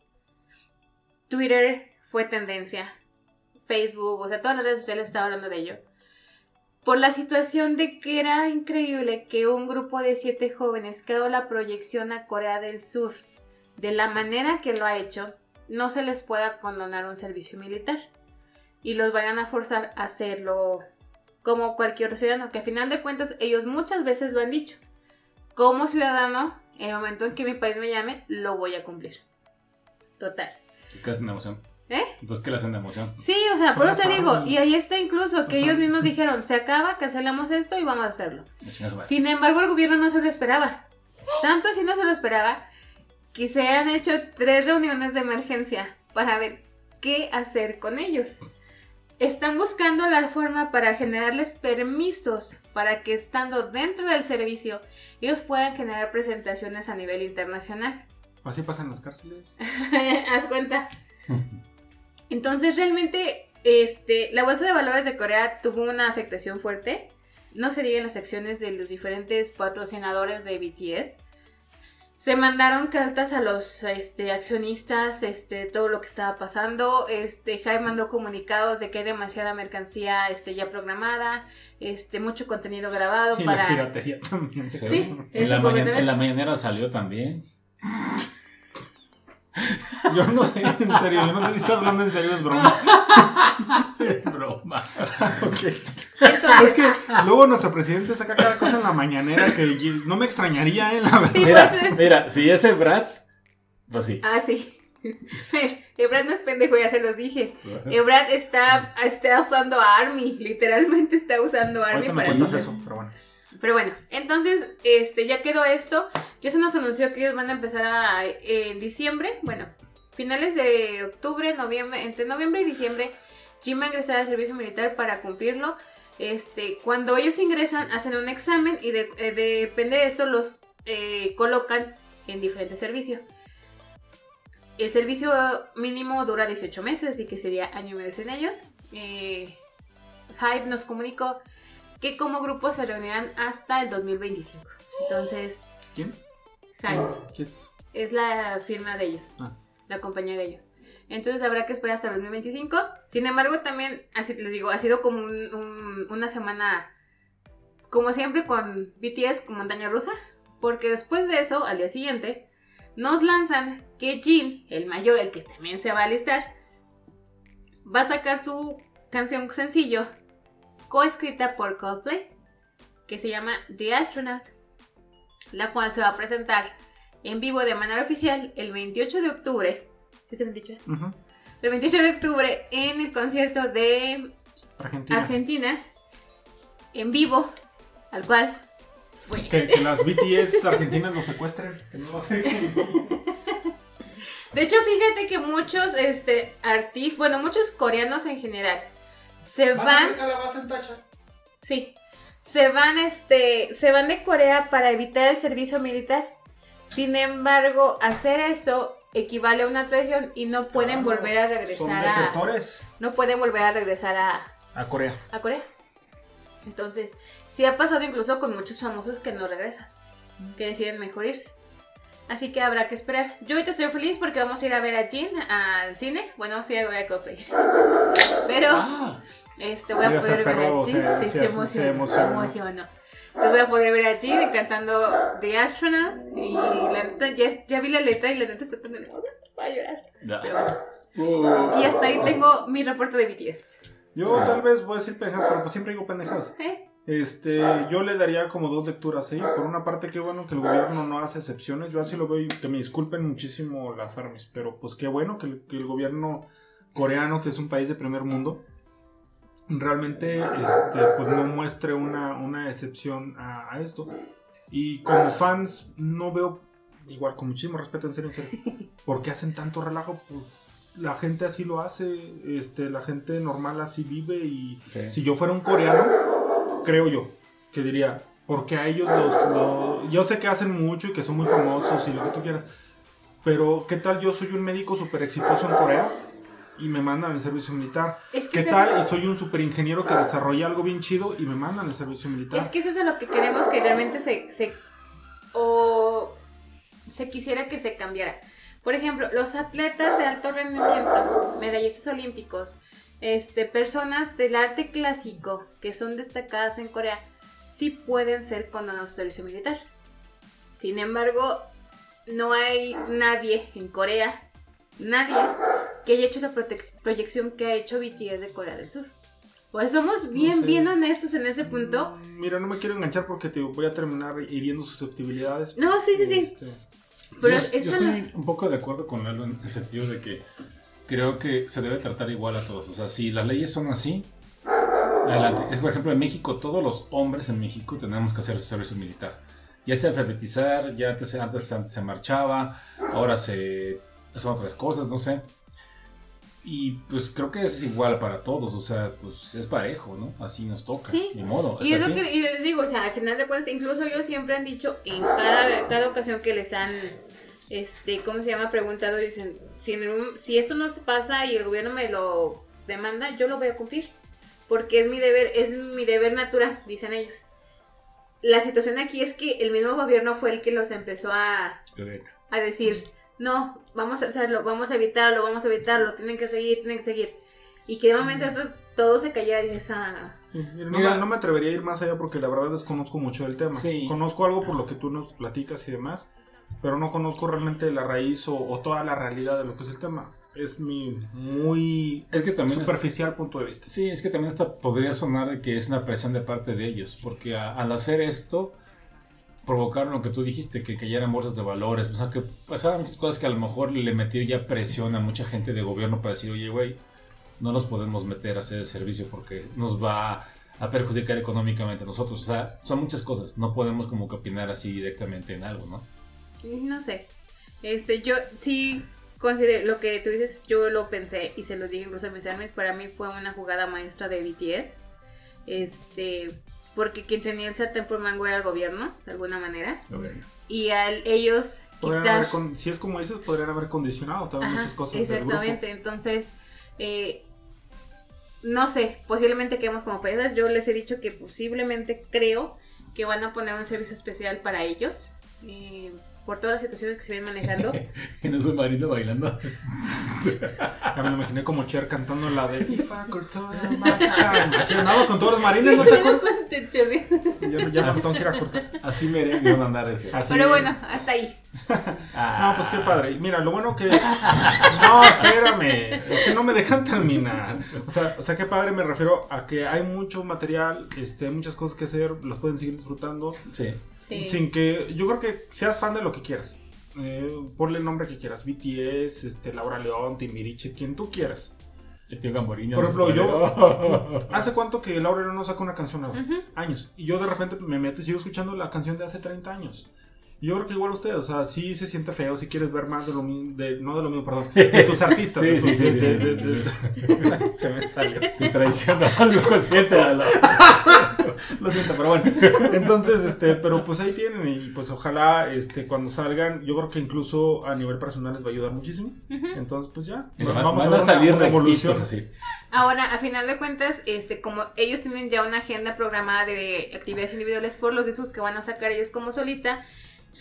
Twitter fue tendencia. Facebook, o sea, todas las redes sociales estaban hablando de ello. Por la situación de que era increíble que un grupo de siete jóvenes que dado la proyección a Corea del Sur de la manera que lo ha hecho, no se les pueda condonar un servicio militar y los vayan a forzar a hacerlo como cualquier ciudadano, que a final de cuentas ellos muchas veces lo han dicho. Como ciudadano, en el momento en que mi país me llame, lo voy a cumplir. Total. ¿Qué hacen de emoción? ¿Eh? Entonces, ¿qué le hacen de emoción? Sí, o sea, por eso te digo, y ahí está incluso que ellos mismos dijeron, se acaba, cancelamos esto y vamos a hacerlo. Sin embargo, el gobierno no se lo esperaba. Tanto así no se lo esperaba que se han hecho tres reuniones de emergencia para ver qué hacer con ellos. Están buscando la forma para generarles permisos para que estando dentro del servicio ellos puedan generar presentaciones a nivel internacional. Así pasa en las cárceles. Haz cuenta. Entonces, realmente, este, la bolsa de valores de Corea tuvo una afectación fuerte. No se diga en las acciones de los diferentes patrocinadores de BTS. Se mandaron cartas a los este, accionistas, este, todo lo que estaba pasando. Este, Hype mandó comunicados de que hay demasiada mercancía este, ya programada, este, mucho contenido grabado Y la piratería también se Sí. Sí. En la, mañana- en la mañanera salió también. Yo no sé, en serio, yo no sé si está hablando en serio, es broma. Broma. Ok. Entonces, Es que luego nuestro presidente saca cada cosa en la mañanera que no me extrañaría, ¿eh? La verdad. Mira, pues, mira, si ese Brad, pues sí. Ah, sí. Ebrad no es pendejo, ya se los dije. Ebrad está, está usando a Army, literalmente está usando a Army Ahorita me para cuentas eso. eso, pero bueno. Pero bueno, entonces este ya quedó esto. Ya se nos anunció que ellos van a empezar a, en diciembre, bueno, finales de octubre, noviembre, entre noviembre y diciembre, Jim va a ingresar al servicio militar para cumplirlo. Este, cuando ellos ingresan, hacen un examen y de- eh, depende de esto los eh, colocan en diferentes servicios. El servicio mínimo dura 18 meses, así que sería año y medio en ellos. Eh, Hype nos comunicó que como grupo se reunirán hasta el 2025. Entonces, ¿Quién? Hype ¿Qué es? es la firma de ellos, Ah. la compañía de ellos. Entonces habrá que esperar hasta el 2025. Sin embargo, también, así les digo, ha sido como un- un- una semana, como siempre con BTS, con montaña rusa, porque después de eso, al día siguiente, nos lanzan que Jin, el mayor, el que también se va a alistar, va a sacar su canción sencillo, coescrita por Coldplay, que se llama The Astronaut, la cual se va a presentar en vivo de manera oficial el 28 de octubre. ¿Es el 28? Ujú. El 28 de octubre en el concierto de Argentina. Argentina, en vivo, al cual voy. Que, que las BTS argentinas los secuestren. Que no lo. De hecho, fíjate que muchos este, artistas, bueno, muchos coreanos en general, se van, calabaza en tacha. sí, se van, este, se van de Corea para evitar el servicio militar. Sin embargo, hacer eso equivale a una traición y no pueden Ah, volver a Son regresar a, no pueden volver a regresar a, a Corea. a Corea. Entonces, sí ha pasado incluso con muchos famosos que no regresan, que deciden mejor irse. Así que habrá que esperar. Yo ahorita estoy feliz porque vamos a ir a ver a Jin al cine. Bueno, vamos a ir a ver a Coldplay. Pero Ah, este, voy a poder ver a Jin. se- Sí, se- se, se emocionó. emocionó. Emocionó. Entonces voy a poder ver a Jin cantando The Astronaut. Y la neta, ya, ya vi la letra y la neta está tan hermosa. Voy a llorar. ya. Pero bueno. Y hasta ahí tengo mi reporte de BTS. Yo tal vez voy a decir pendejadas, pero pues siempre digo pendejadas. ¿Eh? Este, yo le daría como dos lecturas, ¿sí? Por una parte, qué bueno que el gobierno no hace excepciones. Yo así lo veo y que me disculpen muchísimo las armas, pero pues qué bueno que el, que el gobierno coreano, que es un país de primer mundo, realmente este, pues no muestre una, una excepción a, a esto. Y como fans, no veo, igual con muchísimo respeto, en serio, en serio, ¿por qué hacen tanto relajo? Pues la gente así lo hace, este, la gente normal así vive y Sí. si yo fuera un coreano, creo yo, que diría, porque a ellos los, lo- Yo sé que hacen mucho y que son muy famosos y lo que tú quieras, pero ¿qué tal yo soy un médico súper exitoso en Corea y me mandan al servicio militar? Es que ¿Qué tal y soy un súper ingeniero que desarrolla algo bien chido y me mandan al servicio militar? Es que eso es a lo que queremos que realmente se, se o se quisiera que se cambiara. Por ejemplo, los atletas de alto rendimiento, medallistas olímpicos, este, personas del arte clásico que son destacadas en Corea, sí pueden ser condenados a servicio militar. Sin embargo, no hay nadie en Corea, nadie que haya hecho la proyección que ha hecho BTS de Corea del Sur. Pues somos bien, sé. bien honestos en ese punto. Mm, Mira, no me quiero enganchar porque te voy a terminar hiriendo susceptibilidades. No, sí, sí, sí. Este, Pero yo, estoy un poco de acuerdo con Lalo en el sentido de que creo que se debe tratar igual a todos. O sea, si las leyes son así, adelante. Es, por ejemplo, en México, todos los hombres en México tenemos que hacer servicio militar. Ya sea alfabetizar, ya antes, antes, antes se marchaba, ahora se son otras cosas, no sé. Y pues creo que es igual para todos, o sea, pues es parejo, ¿no? Así nos toca, Sí. ni modo. Y es es lo así. que y les digo, o sea, al final de cuentas, incluso ellos siempre han dicho en cada, cada ocasión que les han, este, ¿cómo se llama? Preguntado, dicen, si, en un- si esto no se pasa y el gobierno me lo demanda, yo lo voy a cumplir. Porque es mi deber, es mi deber natural, dicen ellos. La situación aquí es que el mismo gobierno fue el que los empezó a, a decir, no, vamos a hacerlo, vamos a evitarlo, vamos a evitarlo, tienen que seguir, tienen que seguir. Y que de momento a otro todo se calla y mira, no, Mira. me, no me atrevería a ir más allá porque la verdad desconozco mucho del tema. Sí. Conozco algo por lo que tú nos platicas y demás, pero no conozco realmente la raíz o, o toda la realidad de lo que es el tema. Es mi muy Es que también es- superficial punto de vista. Sí, es que también esta podría sonar que es una presión de parte de ellos, porque a- al hacer esto provocaron lo que tú dijiste, que cayeran bolsas de valores, o sea, que pasaban muchas cosas que a lo mejor le metió ya presión a mucha gente de gobierno para decir, oye, güey, no nos podemos meter a hacer el servicio porque nos va a perjudicar económicamente a nosotros, o sea, son muchas cosas, no podemos como que opinar así directamente en algo, ¿no? No sé. Este, yo sí considero lo que tú dices, yo lo pensé y se los dije incluso a mis hermanos, para mí fue una jugada maestra de BTS. Este, porque quien tenía el sartén por mango era el gobierno, de alguna manera. Y al ellos Podrían quitar... haber con- si es como dices, podrían haber condicionado también Ajá, muchas cosas del grupo. Exactamente, entonces, eh, no sé, posiblemente quedemos como payasas. Yo les he dicho que posiblemente creo que van a poner un servicio especial para ellos. eh, por todas las situaciones que se vienen manejando. en un submarino bailando. Ya me lo imaginé como Cher cantando la de If I could turn back time. Así andaba con todos los marines, ¿no te acuerdas? Ya, ya me tengo que ir a cortar. Así merengue van a andar eso. Así. Pero bueno, hasta ahí. No, pues qué padre. Mira, lo bueno que. No, espérame. Es que no me dejan terminar. O sea, o sea, qué padre me refiero a que hay mucho material, este, hay muchas cosas que hacer, los pueden seguir disfrutando. Sí. Sí. Sin que. Yo creo que seas fan de lo que quieras. Eh, ponle el nombre que quieras. BTS, este, Laura León, Timbiriche, quien tú quieras. El tío Gamborino. Por ejemplo, yo. ¿Hace cuánto que Laura León no saca una canción nueva? Años. Y yo de repente me meto y sigo escuchando la canción de hace 30 años. Yo creo que igual usted, o sea, sí se siente feo si quieres ver más de lo mismo, de, no de lo mismo, perdón, de tus artistas. Sí, de sí, sí, Se me salió. Te traicionó algo consciente. Lalo. Lo siento, pero bueno. Entonces, este, pero pues ahí tienen y pues ojalá, este, cuando salgan, yo creo que incluso a nivel personal les va a ayudar muchísimo. Entonces, pues ya. Van, vamos van a a ver una- salir una rectitos así. Ahora, a final de cuentas, este, como ellos tienen ya una agenda programada de actividades individuales por los discos que van a sacar ellos como solista,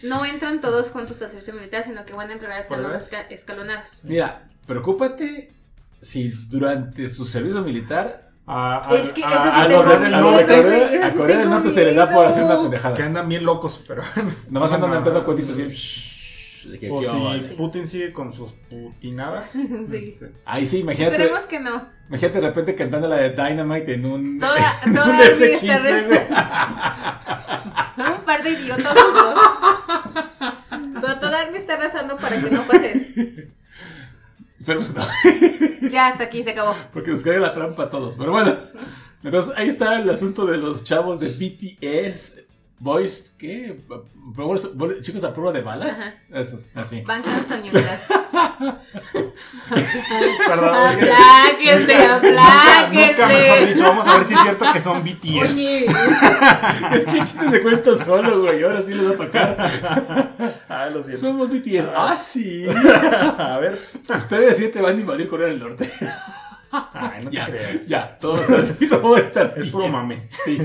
no entran todos juntos al servicio militar, sino que van a entrar a escalones, escalonados. Mira, preocúpate si durante su servicio militar A, a- Es que eso a a los de, a Corea, a eso Corea del Norte se le da por hacer una pendejada. que andan bien locos, pero. Nomás andan aventando cuentitos que O si. Putin sigue con sus putinadas. Sí. este, Ahí sí, imagínate. Esperemos que no. Imagínate de repente cantando la de Dynamite en un. Toda, en un toda mi F-15, está güey. Son un par de idiotas los dos. Pero toda me está rezando para que no pases. Esperemos que no. Ya hasta aquí se acabó. Porque nos cae la trampa a todos. Pero bueno. Entonces ahí está el asunto de los chavos de BTS. Boys, ¿qué? Chicos a prueba de balas. Ajá. Esos, así. Van con. Perdón, es que- Apláquese, Nunca, nunca mejor dicho, vamos a ver si es cierto que son BTS. Oye, Es que chiste se cuenta solo, güey. Ahora sí les va a tocar. Ah, lo siento. Somos BTS. Ah, sí. A ver. Ustedes siete van a invadir Corea del Norte. Ay, no te ya, creas. ya, todo va a estar, todo va a estar Es bien. puro mame. Sí.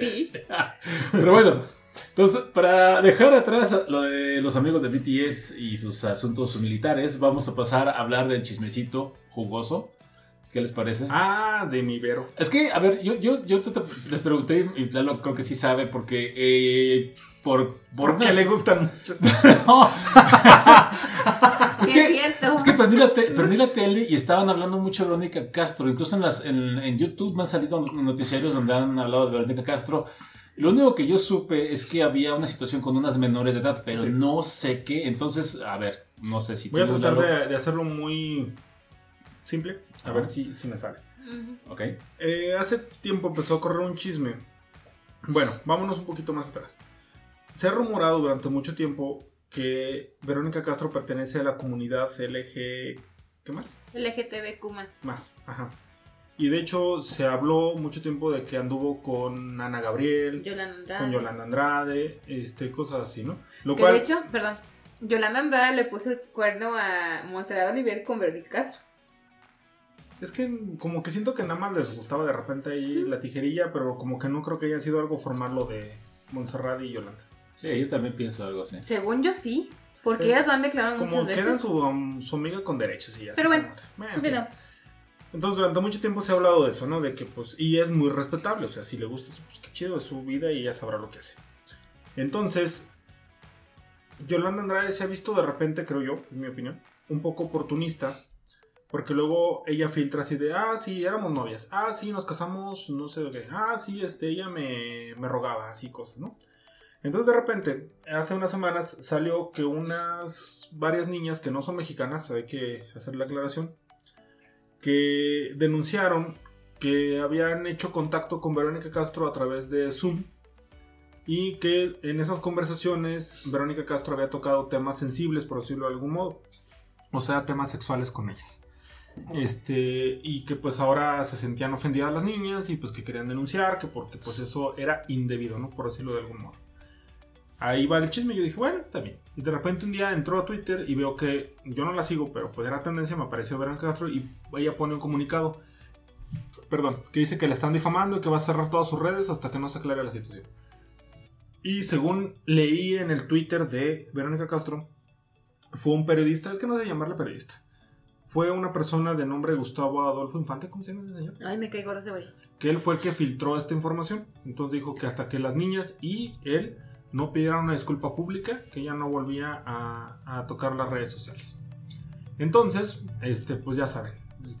sí. Pero bueno, entonces, para dejar atrás lo de los amigos de BTS y sus asuntos militares, vamos a pasar a hablar del chismecito jugoso. ¿Qué les parece? Ah, de mi Vero. Es que, a ver, yo, yo, yo te- te- les pregunté, y Lalo creo que sí sabe, porque eh, por... por Porque le gustan mucho. No. es, Sí, que, es cierto. es que prendí la, te- prendí la tele y estaban hablando mucho de Verónica Castro. Incluso en, las, en, en YouTube me han salido noticiarios donde han hablado de Verónica Castro. Lo único que yo supe es que había una situación con unas menores de edad, pero Sí. no sé qué. Entonces, a ver, no sé si Voy a tratar de, de hacerlo muy simple. A ver si, si me sale. Ok. Eh, hace tiempo empezó a correr un chisme. Bueno, vámonos un poquito más atrás. Se ha rumorado durante mucho tiempo que Verónica Castro pertenece a la comunidad LG... ¿Qué más? LGTBQ más. Más, ajá. Y de hecho se habló mucho tiempo de que anduvo con Ana Gabriel, Yolanda con Yolanda Andrade, este, cosas así, ¿no? Lo Que cual, de hecho, perdón, Yolanda Andrade le puso el cuerno a Monserrat Olivier con Verónica Castro. es que como que siento que nada más les gustaba de repente ahí la tijerilla, pero como que no creo que haya sido algo formal lo de Montserrat y Yolanda. Sí, yo también pienso algo así. Según yo sí, porque Eh, ellas lo han declarado Como muchas que veces. eran su, um, su amiga con derechos y ya. Pero bueno, bueno, en fin. Entonces durante mucho tiempo se ha hablado de eso, ¿no? De que pues, y es muy respetable, o sea, si le gusta, pues qué chido es su vida y ella sabrá lo que hace. Entonces, Yolanda Andrade se ha visto de repente, creo yo, en mi opinión, un poco oportunista, porque luego ella filtra así de, ah, sí, éramos novias, ah, sí, nos casamos, no sé qué, ah, sí, este, ella me, me rogaba, así cosas, ¿no? Entonces de repente, hace unas semanas salió que unas varias niñas que no son mexicanas, hay que hacer la aclaración, que denunciaron que habían hecho contacto con Verónica Castro a través de Zoom y que en esas conversaciones Verónica Castro había tocado temas sensibles, por decirlo de algún modo, o sea, temas sexuales con ellas. Este, y que pues ahora se sentían ofendidas las niñas y pues que querían denunciar, que porque pues eso era indebido, ¿no? Por decirlo de algún modo. Ahí va el chisme y yo dije, bueno, está bien. Y de repente un día entró a Twitter y veo que yo no la sigo, pero pues era tendencia, me apareció Verónica Castro y ella pone un comunicado. Perdón, que dice que le están difamando y que va a cerrar todas sus redes hasta que no se aclare la situación. Y según leí en el Twitter de Verónica Castro, fue un periodista, es que no sé llamarle periodista. Fue una persona de nombre Gustavo Adolfo Infante, ¿cómo se llama ese señor? Ay, me caigo ese güey. Que él fue el que filtró esta información. Entonces dijo que hasta que las niñas y él no pidieran una disculpa pública, que ya no volvía a, a tocar las redes sociales. Entonces, este, pues ya saben,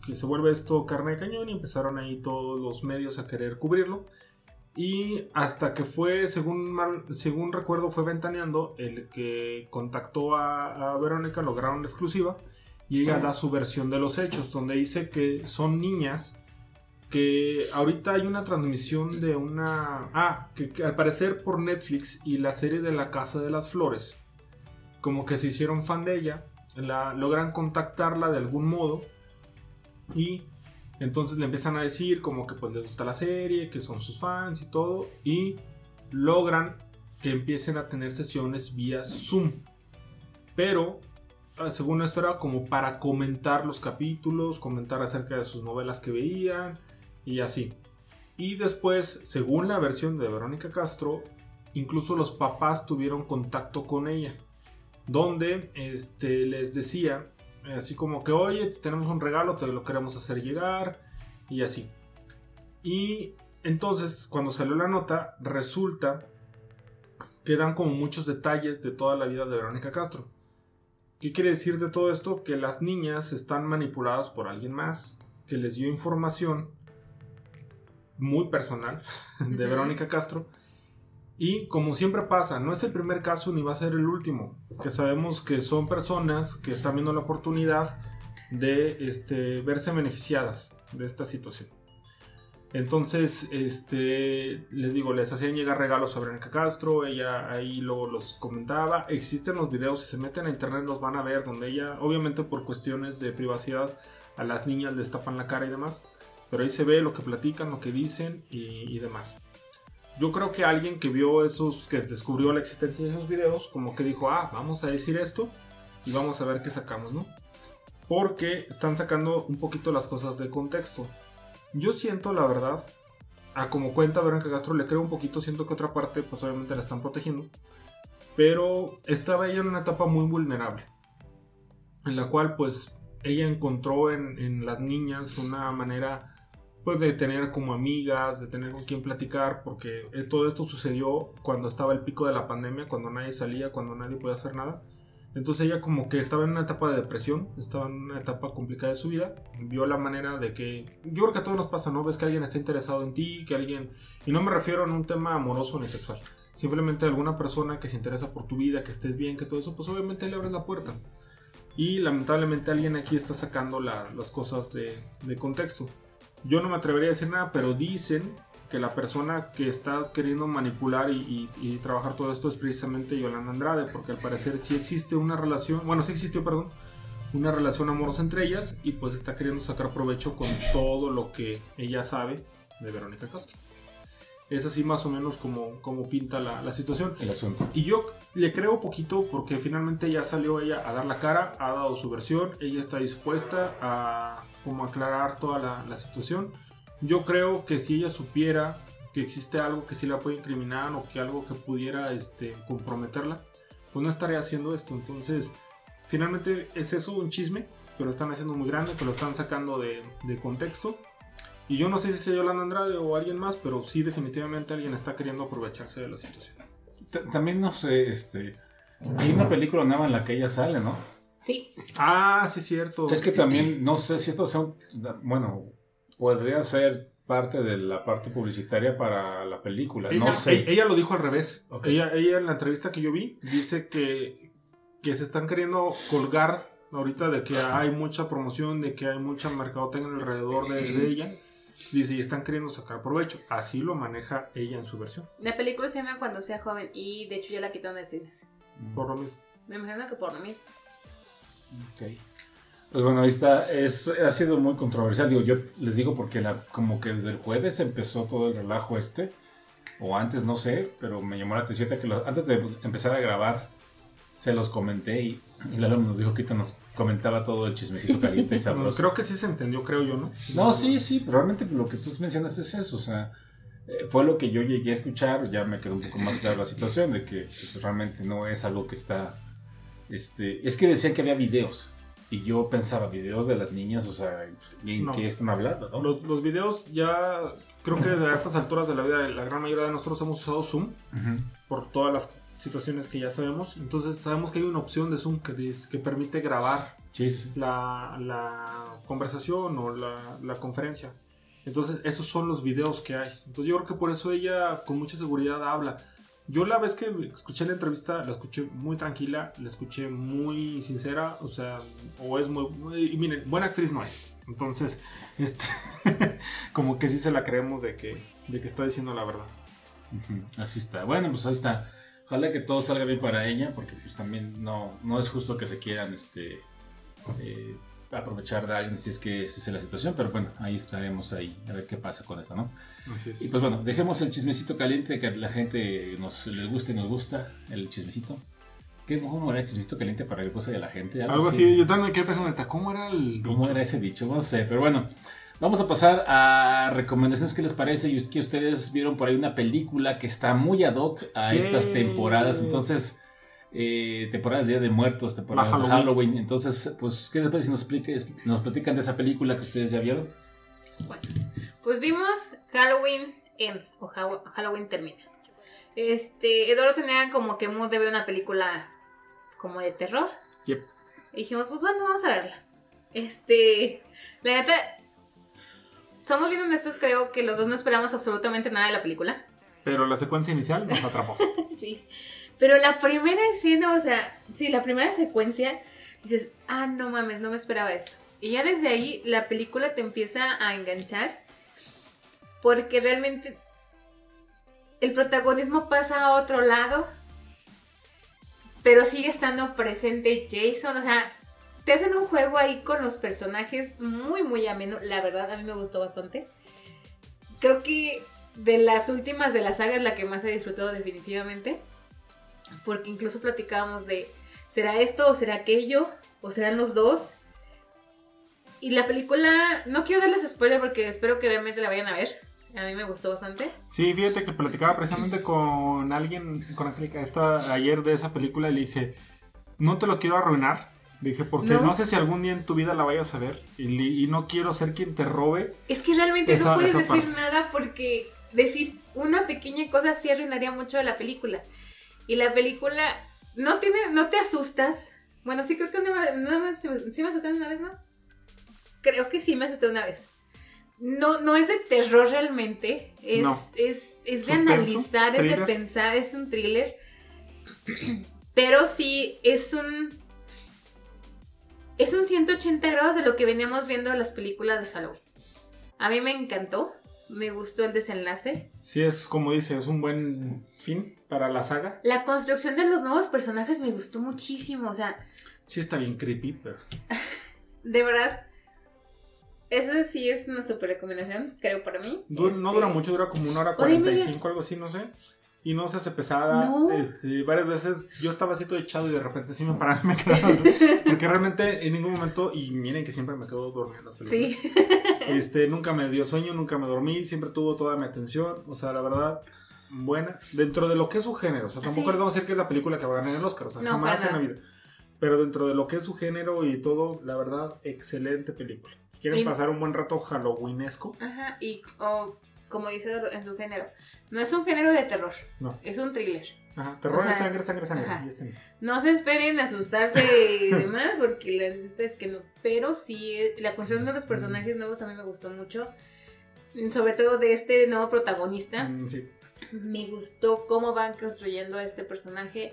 que se vuelve esto carne de cañón y empezaron ahí todos los medios a querer cubrirlo. Y hasta que fue, según, según recuerdo, fue Ventaneando el que contactó a, Verónica, lograron la exclusiva y ella da su versión de los hechos, donde dice que son niñas que ahorita hay una transmisión de una... Ah, que, al parecer por Netflix y la serie de La Casa de las Flores, como que se hicieron fan de ella, la, logran contactarla de algún modo y entonces le empiezan a decir como que pues les gusta la serie, que son sus fans y todo. Y logran que empiecen a tener sesiones vía Zoom. Pero, ah, según esto era como para comentar los capítulos, comentar acerca de sus novelas que veían y así. Y después, según la versión de Verónica Castro, incluso los papás tuvieron contacto con ella. Donde este, les decía Así como que, oye, tenemos un regalo, te lo queremos hacer llegar. Y así. Y entonces, cuando salió la nota, resulta que dan como muchos detalles de toda la vida de Verónica Castro. ¿Qué quiere decir de todo esto? Que las niñas están manipuladas por alguien más, que les dio información muy personal de Verónica Castro. Y como siempre pasa, no es el primer caso ni va a ser el último, que sabemos que son personas que están viendo la oportunidad de este, verse beneficiadas de esta situación. Entonces, este, les digo, les hacían llegar regalos a Verónica Castro, ella ahí luego los comentaba, existen los videos, si se meten a internet los van a ver, donde ella, obviamente por cuestiones de privacidad, a las niñas les tapan la cara y demás, pero ahí se ve lo que platican, lo que dicen y demás yo creo que alguien que vio esos, que descubrió la existencia de esos videos, como que dijo, ah, vamos a decir esto y vamos a ver qué sacamos, ¿no? Porque están sacando un poquito las cosas de contexto. Yo siento, la verdad, a como cuenta Verónica Castro, le creo un poquito, siento que otra parte, pues obviamente la están protegiendo. Pero estaba ella en una etapa muy vulnerable. En la cual, pues, ella encontró en, en las niñas una manera pues de tener como amigas, de tener con quien platicar, porque todo esto sucedió cuando estaba el pico de la pandemia, cuando nadie salía, cuando nadie podía hacer nada. Entonces ella como que estaba en una etapa de depresión, estaba en una etapa complicada de su vida, vio la manera de que, yo creo que a todos nos pasa, ¿no? Ves que alguien está interesado en ti, que alguien, y no me refiero a un tema amoroso ni sexual, simplemente alguna persona que se interesa por tu vida, que estés bien, que todo eso, pues obviamente le abres la puerta. Y lamentablemente alguien aquí está sacando las cosas de, de contexto. Yo no me atrevería a decir nada, pero dicen que la persona que está queriendo manipular y, trabajar todo esto es precisamente Yolanda Andrade, porque al parecer sí existe una relación, bueno, sí existió, perdón, una relación amorosa entre ellas y pues está queriendo sacar provecho con todo lo que ella sabe de Verónica Castro. Es así más o menos como, como pinta la, situación. El asunto. Y yo le creo poquito porque finalmente ya salió ella a dar la cara, ha dado su versión, ella está dispuesta a como aclarar toda la, situación. Yo creo que si ella supiera que existe algo que sí la puede incriminar o que algo que pudiera este, comprometerla, pues no estaría haciendo esto. Entonces, finalmente es eso un chisme que lo están haciendo muy grande, que lo están sacando de, contexto. Y yo no sé si sea Yolanda Andrade o alguien más, pero sí definitivamente alguien está queriendo aprovecharse de la situación. También no sé, este, hay una película nueva en la que ella sale, ¿no? Sí. Ah, sí, cierto. Es que también, no sé si esto sea, bueno, podría ser parte de la parte publicitaria para la película. no sé. Ella, lo dijo al revés. Ella, ella en la entrevista que yo vi dice que, que se están queriendo colgar ahorita de que hay mucha promoción, de que hay mucha mercadotecnia alrededor de, de, ella. Dice, y están queriendo sacar provecho. Así lo maneja ella en su versión. La película se llama Cuando sea joven y de hecho ya la quitaron de cines. Por lo mismo. Me imagino que por lo mismo. Ok. Pues bueno, ahí está. Es, ha sido muy controversial. Digo, yo les digo porque la, como que desde el jueves empezó todo el relajo este. O antes, no sé, pero me llamó la atención que antes de empezar a grabar se los comenté y, y Lalo nos dijo que nos comentaba todo el chismecito caliente y sabroso. creo que sí se entendió, creo yo, ¿no? No, sí, sí, pero realmente lo que tú mencionas es eso, o sea, eh, fue lo que yo llegué a escuchar, ya me quedó un poco más clara la situación de que pues, realmente no es algo que está, este, es que decían que había videos y yo pensaba, videos de las niñas, o sea, ¿en No. qué están hablando? no? Los, los videos ya, creo que a estas alturas de la vida, la gran mayoría de nosotros hemos usado Zoom por todas las situaciones que ya sabemos. Entonces sabemos que hay una opción de Zoom que, dice- que permite grabar Sí, sí, sí. la, la conversación o la, la conferencia. Entonces, esos son los videos que hay. Entonces, yo creo que por eso ella con mucha seguridad habla. Yo la vez que escuché la entrevista, la escuché muy tranquila, la escuché muy sincera, o sea, o es muy... y miren, buena actriz no es. Entonces, este, como que sí se la creemos de que, de que está diciendo la verdad. Así está. Bueno, pues ahí está. Ojalá que todo salga bien para ella, porque pues también no, no es justo que se quieran este eh, aprovechar de alguien si es que esa es la situación, pero bueno, ahí estaremos ahí a ver qué pasa con eso, ¿no? Así es. Y pues bueno, dejemos el chismecito caliente que a la gente nos les gusta y nos gusta, el chismecito. ¿Qué, ¿Cómo era el chismecito caliente para el cosa de la gente? Algo así, yo también quedé pensando, ¿cómo era el ¿Cómo era ese dicho? No sé, pero bueno. Vamos a pasar a recomendaciones que les parece y es que ustedes vieron por ahí una película que está muy ad hoc a estas Yay. temporadas. Entonces, eh, temporadas de Día de Muertos, temporadas La de Halloween. Halloween. Entonces, pues, ¿qué les parece si nos, expliques, nos platican de esa película que ustedes ya vieron? Bueno, pues vimos Halloween Ends o Ha- Halloween termina. Este, Eduardo tenía como que mood de ver una película como de terror. Yep. Y dijimos, pues bueno, vamos a verla. Este, la neta, somos bien honestos, creo que los dos no esperamos absolutamente nada de la película. Pero la secuencia inicial nos atrapó. Sí. Pero la primera escena, o sea, sí, la primera secuencia, dices, ah, no mames, no me esperaba esto. Y ya desde ahí la película te empieza a enganchar porque realmente el protagonismo pasa a otro lado, pero sigue estando presente Jason, o sea, te hacen un juego ahí con los personajes muy, muy ameno, la verdad, a mí me gustó bastante. Creo que de las últimas de la saga es la que más he disfrutado definitivamente. Porque incluso platicábamos de, ¿será esto o será aquello? ¿O serán los dos? Y la película, no quiero darles spoiler porque espero que realmente la vayan a ver. A mí me gustó bastante. Sí, fíjate que platicaba precisamente con alguien, con Angélica, esta, ayer de esa película y le dije, no te lo quiero arruinar. Dije, porque No. no, sé si algún día en tu vida la vayas a ver y, no quiero ser quien te robe. Es que realmente Esa- no puedes decir parte. nada porque decir una pequeña cosa sí arruinaría mucho de la película. Y la película no tiene, no te asustas. Bueno, sí creo que nada más, sí me- asusté una vez, ¿no? Creo que sí me asusté una vez. No, no es de terror realmente. Es, No. es, es de Suspenso, analizar, es de pensar, es un thriller. Pero sí es un. Es un 180 grados de lo que veníamos viendo en las películas de Halloween. A mí me encantó. Me gustó el desenlace. Sí, es como dice, es un buen fin para la saga. La construcción de los nuevos personajes me gustó muchísimo. O sea, Sí está bien creepy, pero... de verdad. Esa sí es una super recomendación, creo para mí. Du- No Este, dura mucho, dura como una hora hora y. 45, algo así, no sé. Y no se hace pesada. No. Este, varias veces yo estaba así todo echado y de repente sí me paraba me quedaba. porque realmente en ningún momento, y miren que siempre me quedo dormido en las películas. Sí. Este, nunca me dio sueño, nunca me dormí, siempre tuvo toda mi atención. O sea, la verdad, buena. Dentro de lo que es su género. O sea, tampoco Sí. les vamos a decir que es la película que va a ganar el Oscar. O sea, No, jamás en la vida. Pero dentro de lo que es su género y todo, la verdad, excelente película. Si quieren Y- pasar un buen rato halloweenesco, Ajá, y o, como dice en su género, no es un género de terror, no. es un thriller. Ajá, terror O sea, es sangre, sangre, sangre. ajá. Este no. Se esperen a asustarse y demás, porque la neta es que no. Pero sí, la construcción de los personajes nuevos a mí me gustó mucho. Sobre todo de este nuevo protagonista. Mm, sí. Me gustó cómo van construyendo a este personaje.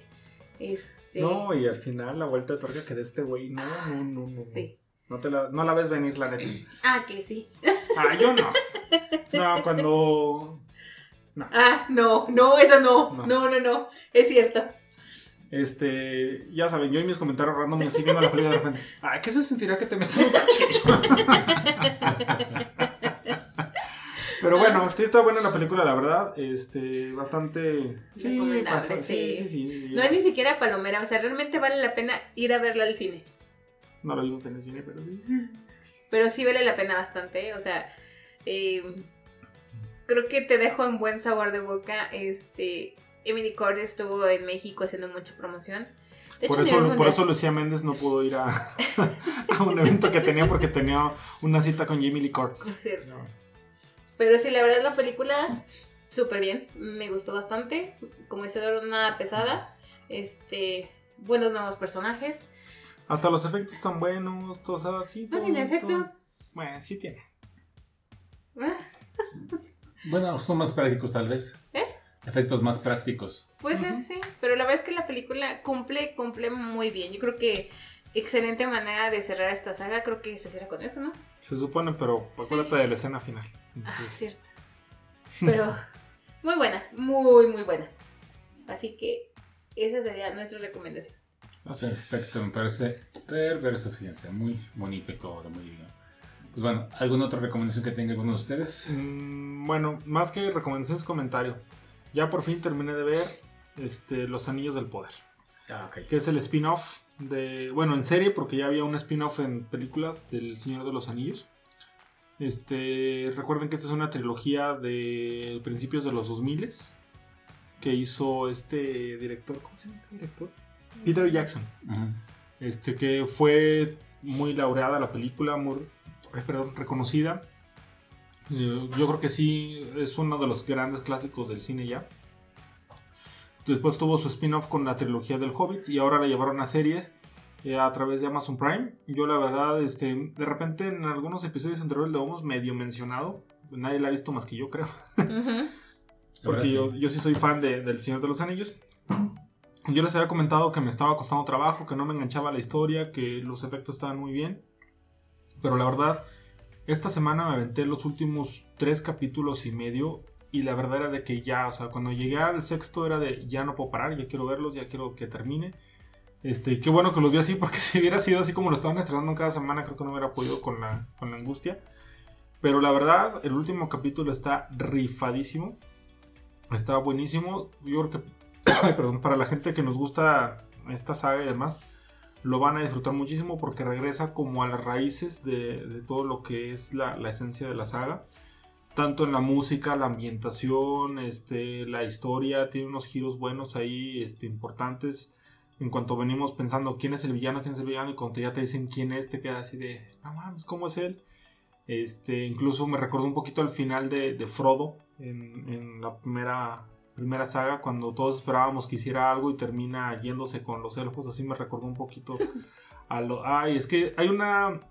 Este, No, y al final la vuelta de tuerca que de este güey, no, no, no, no. no. Sí. No, te la, no la ves venir, la neta. Ah, que sí. Ah, yo no. No, cuando. Ah, no, no, esa no. No. No, no, no. Es cierto. Este, ya saben, yo y mis comentarios random así viendo la película de repente. Ay, ¿qué se sentirá que te metan un cuchillo? Pero bueno, sí está buena la película, la verdad. Este, bastante. Sí, pasa- sí, sí. sí. No es ni siquiera palomera, o sea, realmente vale la pena ir a verla al cine. No la vimos en el cine, pero sí. Pero sí vale la pena bastante, o sea, eh, creo que te dejo en buen sabor de boca. Este, Emily Cord estuvo en México haciendo mucha promoción. De Por hecho, eso, por eso Lucía Méndez no pudo ir a, a un evento que tenía porque tenía una cita con Jamie Lee Curtis. Pero sí, la verdad la película súper bien, me gustó bastante, como dice nada pesada, este, buenos nuevos personajes. Hasta los efectos están buenos, todo, o sea, sí. No tiene efectos. Bueno, sí tiene. Bueno, son más prácticos tal vez. ¿Eh? Efectos más prácticos. Puede ser, sí. Pero la verdad es que la película cumple, cumple muy bien. Yo creo que excelente manera de cerrar esta saga. Creo que se cierra con eso, ¿no? Se supone, pero acuérdate de la escena final. Ah, cierto. Pero muy buena, muy, muy buena. Así que esa sería nuestra recomendación. es. Perfecto, me parece perverso, fíjense. Muy bonito y todo, muy bien. Pues bueno, ¿alguna otra recomendación que tenga alguno de ustedes? Mm, bueno, más que recomendaciones, comentario. Ya por fin terminé de ver este, Los Anillos del Poder. Ah, ok. que es el spin-off de, bueno, en serie, porque ya había un spin-off en películas del Señor de los Anillos. Este, recuerden que esta es una trilogía de principios de los 2000 que hizo este director, ¿cómo se llama este director? Peter Jackson. Este, que fue muy laureada la película, muy perdón, reconocida. Eh, yo creo que sí es uno de los grandes clásicos del cine ya. Después tuvo su spin-off con la trilogía del Hobbit y ahora la llevaron a serie eh, a través de Amazon Prime. Yo la verdad, este, de repente en algunos episodios anteriores lo hemos medio mencionado. Nadie la ha visto más que yo creo. Porque sí. yo, yo sí soy fan de, del Señor de los Anillos. Yo les había comentado que me estaba costando trabajo, que no me enganchaba la historia, que los efectos estaban muy bien. Pero la verdad, esta semana me aventé los últimos tres capítulos y medio. Y la verdad era de que ya, o sea, cuando llegué al sexto era de ya no puedo parar, ya quiero verlos, ya quiero que termine. Este, qué bueno que los vi así, porque si hubiera sido así como lo estaban estrenando cada semana, creo que no hubiera podido con la, con la angustia. Pero la verdad, el último capítulo está rifadísimo. Está buenísimo. Yo creo que, perdón, para la gente que nos gusta esta saga y demás, lo van a disfrutar muchísimo porque regresa como a las raíces de, de todo lo que es la, la esencia de la saga. Tanto en la música, la ambientación, este, la historia, tiene unos giros buenos ahí, este, importantes. En cuanto venimos pensando quién es el villano, quién es el villano, y cuando ya te dicen quién es, te quedas así de, no mames, ¿cómo es él? Este, incluso me recordó un poquito al final de, de Frodo en, en la primera, primera saga, cuando todos esperábamos que hiciera algo y termina yéndose con los elfos. Así me recordó un poquito a lo. Ay, es que hay una.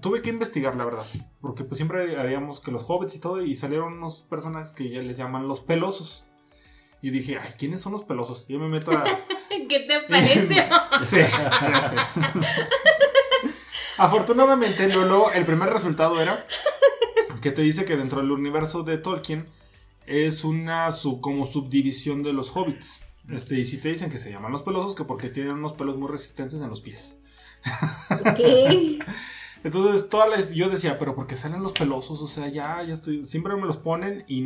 Tuve que investigar, la verdad. Porque pues siempre habíamos que los hobbits y todo, y salieron unos personajes que ya les llaman los pelosos. Y dije, ay, ¿quiénes son los pelosos? Y yo me meto a. ¿Qué te parece? Sí, ya sé. Afortunadamente, Lolo, el primer resultado era que te dice que dentro del universo de Tolkien es una sub- como subdivisión de los hobbits. Este, y si te dicen que se llaman los pelosos, que porque tienen unos pelos muy resistentes en los pies. Ok. Entonces, todas las, yo decía, pero porque salen los pelosos, o sea, ya, ya estoy, siempre me los ponen y...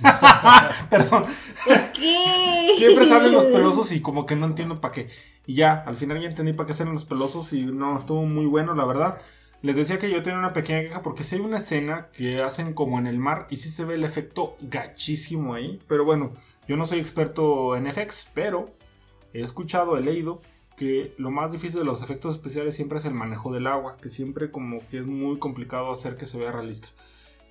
Perdón, ¿Qué? Siempre salen los pelosos y como que no entiendo para qué. Y ya, al final ya entendí para qué salen los pelosos y no, estuvo muy bueno, la verdad. Les decía que yo tenía una pequeña queja porque si hay una escena que hacen como en el mar y sí se ve el efecto gachísimo ahí. Pero bueno, yo no soy experto en FX, pero he escuchado, he leído que lo más difícil de los efectos especiales siempre es el manejo del agua, que siempre como que es muy complicado hacer que se vea realista.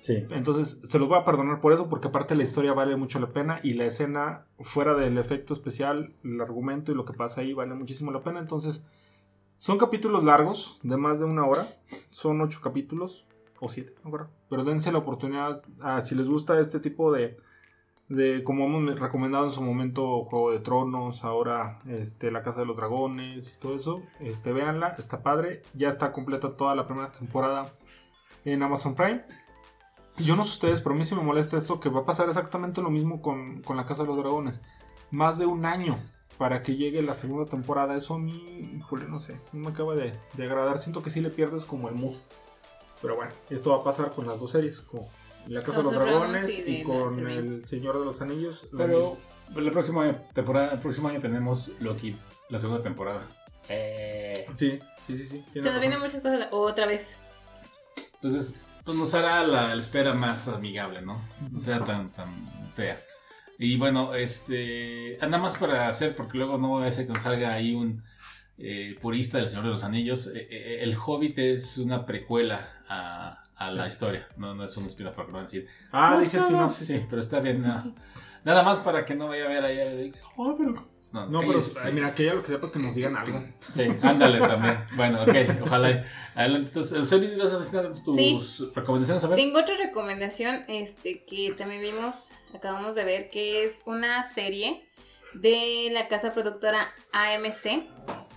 Entonces, se los voy a perdonar por eso, porque aparte la historia vale mucho la pena y la escena, fuera del efecto especial, el argumento y lo que pasa ahí, vale muchísimo la pena. Entonces, son capítulos largos, de más de una hora. Son ocho capítulos, o siete, no. Pero dense la oportunidad, a, si les gusta este tipo de, de, como hemos recomendado en su momento, Juego de Tronos, ahora este, La Casa de los Dragones y todo eso, este, véanla, está padre. Ya está completa toda la primera temporada en Amazon Prime. Yo no sé ustedes, pero a mí sí me molesta esto que va a pasar exactamente lo mismo con, con la Casa de los Dragones. Más de un año para que llegue la segunda temporada. Eso a mí, híjole, no sé, no me acaba de, de agradar. Siento que sí le pierdes como el mood. Pero bueno, esto va a pasar con las dos series, como, La Casa de Los Dragones Dragones y con El Señor de los Anillos. lo Pero mismo. la próxima temporada, el próximo año tenemos Loki, la segunda temporada. Eh, Sí, sí, sí. sí Se nos vienen muchas cosas otra vez. entonces, pues nos hará la, la espera más amigable, ¿no? No sea tan, tan fea. Y bueno, este. Nada más para hacer, porque luego no va a ser que nos salga ahí un eh, purista del Señor de los Anillos. Eh, eh, el Hobbit es una precuela a, a la historia, no, no es un spin-off, van a decir. Ah, "No dije somos-". spin-off, Sí, sí, pero está bien. no. Nada más para que no vaya a ver ahí. "Oh, pero-". No, No, pero mira, que ella lo que sea para que nos digan algo. Sí, ándale también. Bueno, ok, ojalá. Adelante, entonces, Eusebio, ¿vas a decir tus Sí. recomendaciones? A ver. Tengo otra recomendación este, que también vimos, acabamos de ver, que es una serie de la casa productora AMC,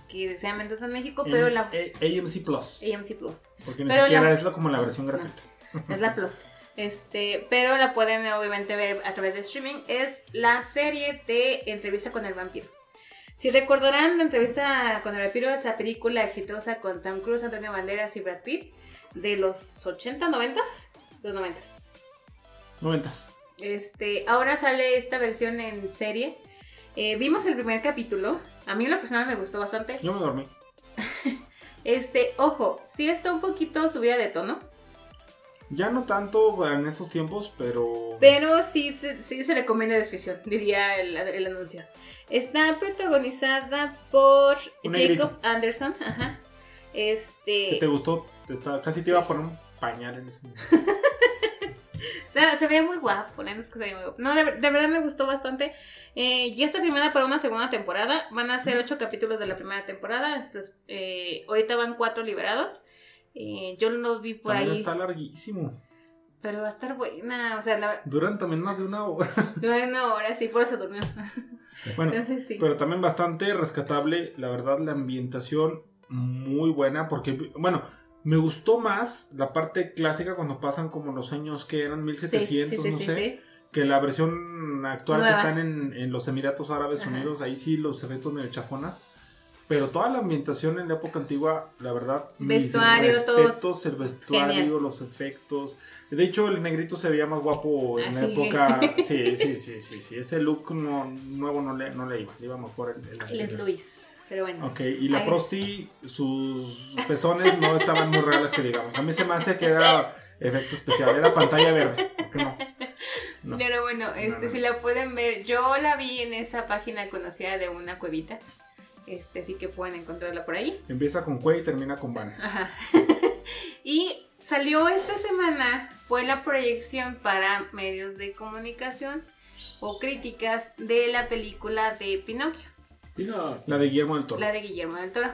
que se llama Mendoza en México, pero la A- AMC Plus. AMC Plus. Porque ni Pero siquiera la- es la, como la versión gratuita. Es la Plus. Este, pero la pueden obviamente ver a través de streaming. Es la serie de Entrevista con el vampiro. Si recordarán la entrevista con el vampiro, esa película exitosa con Tom Cruise, Antonio Banderas y Brad Pitt de los 80, 90, los 90. Noventas. Este, ahora sale esta versión en serie. Eh, vimos el primer capítulo. A mí en lo personal me gustó bastante. Yo me dormí. Este, ojo, sí está un poquito subida de tono. Ya no tanto en estos tiempos, pero. Pero sí, se- sí se recomienda discreción, diría el, el anuncio. Está protagonizada por Un Jacob negrito. Anderson. Ajá. ¿Qué Este. te gustó? Casi te iba a poner un pañal en ese momento. se ve muy guapo, la es que se ve muy guapo. No, de, de verdad me gustó bastante. Eh, ya está firmada para una segunda temporada. Van a ser ocho capítulos de la primera temporada. Entonces, eh, ahorita van cuatro liberados. Eh, yo los vi por También ahí. está larguísimo. Pero va a estar buena. O sea, la, Duran también más de una hora. dura una hora, sí, por eso durmió. Bueno, Entonces sí. pero también bastante rescatable. La verdad, la ambientación muy buena. Porque, bueno, me gustó más la parte clásica cuando pasan como los años que eran 1700, no sé. Que la versión actual Nueva. que están en, en los Emiratos Árabes Ajá. Unidos, ahí sí los efectos medio chafonas. Pero toda la ambientación en la época antigua, la verdad, mis Vestuario, todo. respetos, el vestuario, Genial. los efectos. De hecho, el negrito se veía más guapo en Ah, la época. Sí, sí, sí, sí, sí. Ese look no- nuevo no le, no le iba, le iba mejor el, el Él es. Luis. Pero bueno. Ok, y la Ay. prosti, sus pezones no estaban muy reales que digamos. A mí se me hace que era efecto especial, era pantalla verde. ¿por qué no? No. Pero bueno, este, si la pueden ver, yo la vi en esa página conocida de una cuevita. Este, así que pueden encontrarla por ahí. Empieza con Cue y termina con Van. Ajá. y salió esta semana, fue la proyección para medios de comunicación o críticas de la película de Pinocchio, La de Guillermo del Toro. la de Guillermo del Toro,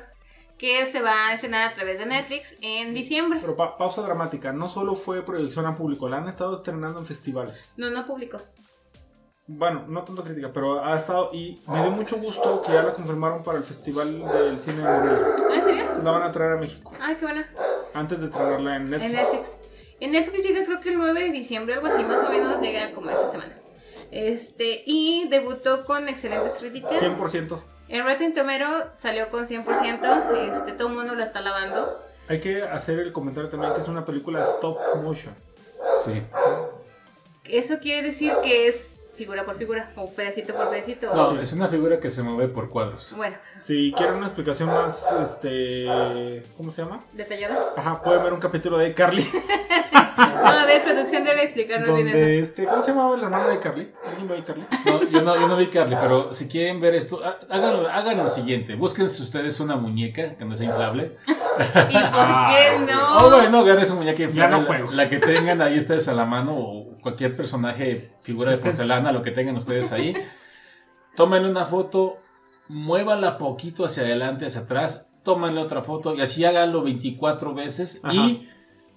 que se va a estrenar a través de Netflix en diciembre. Pero pa- pausa dramática, no solo fue proyección a público, la han estado estrenando en festivales. No, no publicó. Bueno, no tanto crítica, pero ha estado y me dio mucho gusto que ya la confirmaron para el Festival del Cine de Morelia. ¿Ah, ¿En serio? La van a traer a México, Ay, qué buena. antes de estrenarla en Netflix. En Netflix. En Netflix llega creo que el 9 de diciembre, algo así, más o menos llega como esa semana. Este, y debutó con excelentes críticas. 100%. En Rotten Tomero salió con 100%, este, todo el mundo la está lavando. Hay que hacer el comentario también que es una película stop motion. Sí. Eso quiere decir que es figura por figura, o pedacito por pedacito. No, Sí. es una figura que se mueve por cuadros. Bueno, Si quieren una explicación más, este, ¿cómo se llama? detallada. Ajá, pueden ver un capítulo de Carly, No, a ver, producción debe explicarnos bien eso. este, ¿cómo se llamaba el hermano de Carly? ¿Alguien ve a Carly? No, yo no, yo no vi Carly, pero si quieren ver esto, hagan, hagan lo siguiente. Búsquense ustedes una muñeca que no sea inflable. ¿Y por qué no? O bueno, agarren esa muñeca Ya inflable, no la- juego. la, que tengan ahí ustedes a la mano o cualquier personaje, figura de porcelana, lo que tengan ustedes ahí. Tómenle una foto, muévanla poquito hacia adelante, hacia atrás, tómenle otra foto y así háganlo 24 veces Ajá. y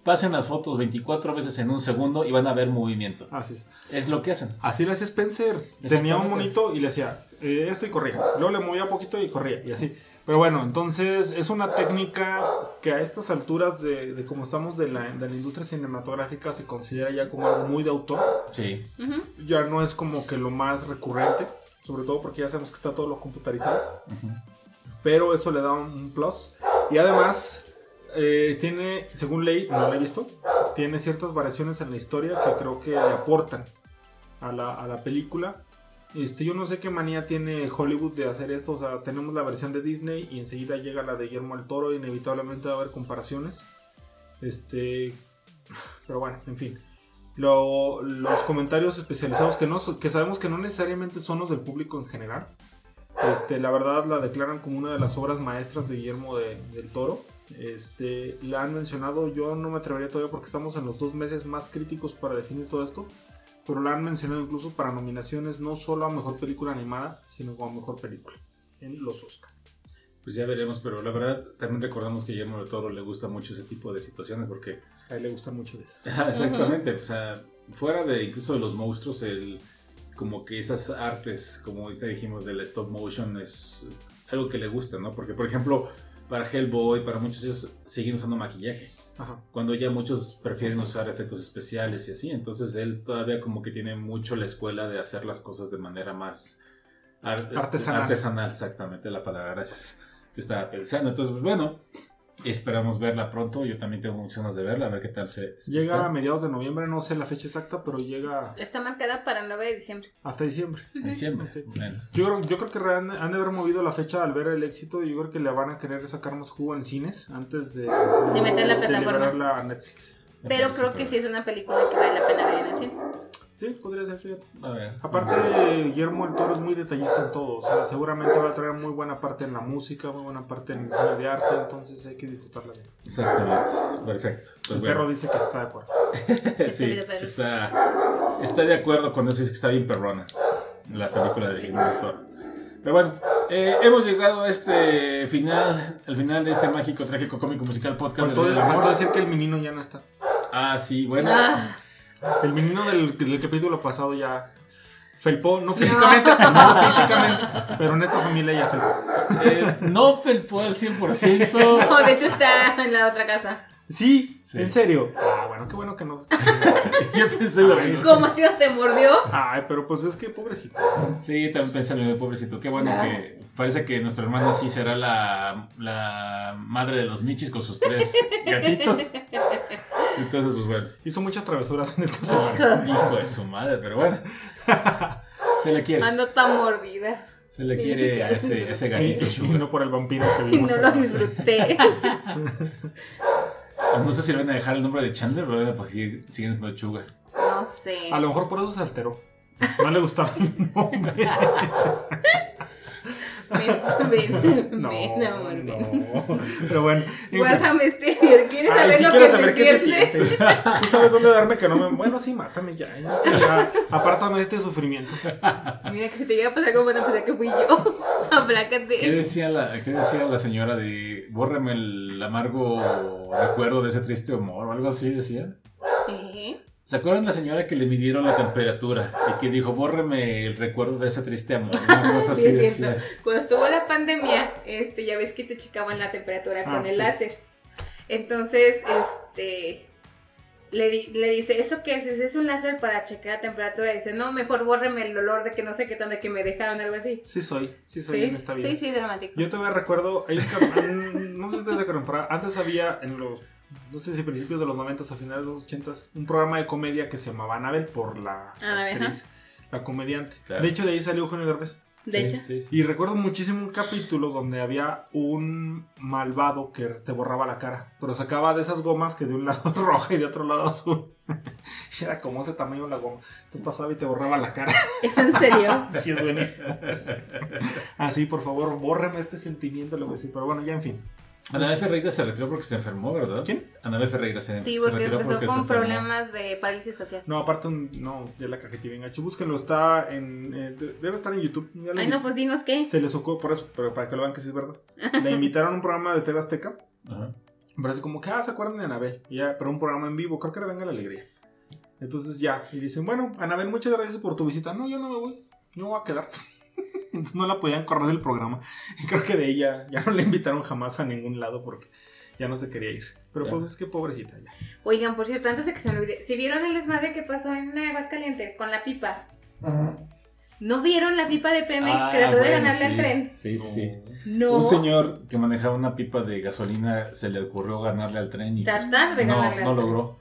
pasen las fotos 24 veces en un segundo y van a ver movimiento. Así es. Es lo que hacen. Así le hacía Spencer. Tenía un monito y le hacía eh, esto y corría. Luego le movía poquito y corría y así. Pero bueno, entonces es una técnica que a estas alturas de, de como estamos de la, de la industria cinematográfica se considera ya como algo muy de autor. Sí. Ujú. Ya no es como que lo más recurrente, sobre todo porque ya sabemos que está todo lo computarizado. Ujú. Pero eso le da un plus. Y además, eh, tiene, según ley, no la he visto, tiene ciertas variaciones en la historia que creo que le aportan a la, a la película. Este, yo no sé qué manía tiene Hollywood de hacer esto. O sea, tenemos la versión de Disney y enseguida llega la de Guillermo del Toro. Inevitablemente va a haber comparaciones. Este, pero bueno, en fin. Lo- los comentarios especializados que, no, que sabemos que no necesariamente son los del público en general. Este, la verdad la declaran como una de las obras maestras de Guillermo de- del Toro. Este, la han mencionado, yo no me atrevería todavía porque estamos en los dos meses más críticos para definir todo esto. Pero la han mencionado incluso para nominaciones no solo a mejor película animada, sino como a mejor película en los Oscar. Pues ya veremos, pero la verdad también recordamos que a Guillermo del Toro le gusta mucho ese tipo de situaciones porque A él le gustan mucho de esas. Ajá, Exactamente, o sea, fuera de incluso de los monstruos, el, como que esas artes, como ahorita dijimos, del stop motion es algo que le gusta, ¿no? Porque, por ejemplo, para Hellboy, para muchos ellos siguen usando maquillaje, Ajá. cuando ya muchos prefieren usar efectos especiales y así, entonces él todavía como que tiene mucho la escuela de hacer las cosas de manera más ar- Artesanal. artesanal, exactamente la palabra, gracias, que estaba pensando. Entonces, pues, bueno, esperamos verla pronto, yo también tengo muchas ganas de verla, a ver qué tal se... se Llega está. a mediados de noviembre, no sé la fecha exacta, pero llega Está marcada para el 9 de diciembre. hasta diciembre. Diciembre. Bueno, Yo creo, yo creo que han, han de haber movido la fecha al ver el éxito. Yo creo que le van a querer sacar más jugo en cines antes de, de, meter la de plataforma. liberarla a Netflix. Pero creo que sí es una película que vale la pena ver en el cine. Sí, podría ser, fíjate. A ver. Aparte, Guillermo el Toro es muy detallista en todo. O sea, seguramente va a traer muy buena parte en la música, muy buena parte en el diseño de arte. Entonces hay que disfrutarla bien. Exactamente. Perfecto. Pues el bueno. perro dice que está de acuerdo. sí, video perro. está, está de acuerdo con eso. Dice que está bien perrona. La película de Guillermo del Toro. Pero bueno, eh, hemos llegado a este final, al final de este mágico, trágico, cómico, musical podcast Faltó, de decir que el menino ya no está. Ah, sí, bueno. Ah, El menino del, del capítulo pasado ya felpó, no físicamente, no, físicamente, pero en esta familia ya felpó. eh, no felpó al 100%. no, de hecho está en la otra casa. Sí, Sí. en serio. Ah, bueno, qué bueno que no. Yo pensé lo mismo. ¿Cómo Matías te mordió? Ay, pero pues es que pobrecito. Sí, también pensé lo mismo, pobrecito. Qué bueno No. que parece que nuestra hermana sí será la, la madre de los michis con sus tres gatitos. Entonces, pues bueno. Hizo muchas travesuras en esta semana. Hijo de su madre, pero bueno. Se le quiere. Ando tan mordida. Se le quiere a ese, ese Y, gatito y no por el vampiro que Y vimos. no lo disfruté. No sé si le van a dejar el nombre de Chandler, pero bueno, pues sí, siguen siendo Sugar. No sé. A lo mejor por eso se alteró. No le gustaba el nombre. Ven, ven, No, ven, amor, ven. no. Pero bueno. Guárdame este. ¿Quieres Ay, saber sí lo que saber se qué se siente? siente. Tú sabes dónde darme que no me. Bueno, sí, mátame ya. ya, ya. Apártame de este sufrimiento. Mira, que si te llega a pasar como van a pensar que fui yo. ¿Qué Aplácate. decía, la, ¿Qué decía la señora de bórreme el amargo recuerdo de ese triste humor o algo así decía? ¿Eh? ¿Se acuerdan la señora que le midieron la temperatura y que dijo, bórreme el recuerdo de ese triste amor? Una cosa así Sí, es decía. Cuando estuvo la pandemia, este, ya ves que te checaban la temperatura Ah, con el sí. láser. Entonces, este, le, di- le dice, ¿eso qué es? Es un láser para checar la temperatura. dice, no, mejor bórreme el olor de que no sé qué tan de que me dejaron, algo así. Sí, soy. Sí, soy en esta vida. sí, sí, dramático. Yo todavía recuerdo, hay no sé si ustedes se pero antes había en los, no sé si principios de los 90 o finales de los 80 un programa de comedia que se llamaba Anabel por la Anabel, actriz, la comediante. Claro. De hecho, de ahí salió Eugenio Derbez. De Sí, hecho, sí, sí. Y recuerdo muchísimo un capítulo donde había un malvado que te borraba la cara, pero sacaba de esas gomas que de un lado roja y de otro lado azul. Y era como ese tamaño la goma. Entonces pasaba y te borraba la cara. ¿es en serio? Así es buenísimo. Así, por favor, bórreme este sentimiento, le voy a decir. Pero bueno, ya en fin. Anabel Ferreira se retiró porque se enfermó, ¿verdad? ¿Quién? Anabel Ferreira se, Sí, se porque retiró empezó porque con problemas de parálisis facial. No, aparte, no, ya la cajetilla bien gacho. Búsquenlo, está en. eh, de- debe estar en YouTube. Ya Ay, no, pues dinos qué. Se les ocurrió por eso, pero para que lo vean que sí es verdad. Le invitaron a un programa de TV Azteca. Ajá. Me parece como que, ah, se acuerdan de Anabel. Y Ya, pero un programa en vivo, creo que era Venga la Alegría. Entonces ya, y dicen, bueno, Anabel, muchas gracias por tu visita. No, yo no me voy, yo me voy a quedar. Entonces no la podían correr del programa. Y creo que de ella ya no la invitaron jamás a ningún lado porque ya no se quería ir. Pero Ya. pues es que pobrecita ya. Oigan, por cierto, antes de que se me olvide, si vieron el desmadre que pasó en Aguascalientes con la pipa, ¿No vieron la pipa de Pemex Ah, que trató de ganarle al sí. tren? Sí, sí, sí. No. Un señor que manejaba una pipa de gasolina se le ocurrió ganarle al tren y Tratar de no, ganarle no al tren. logró.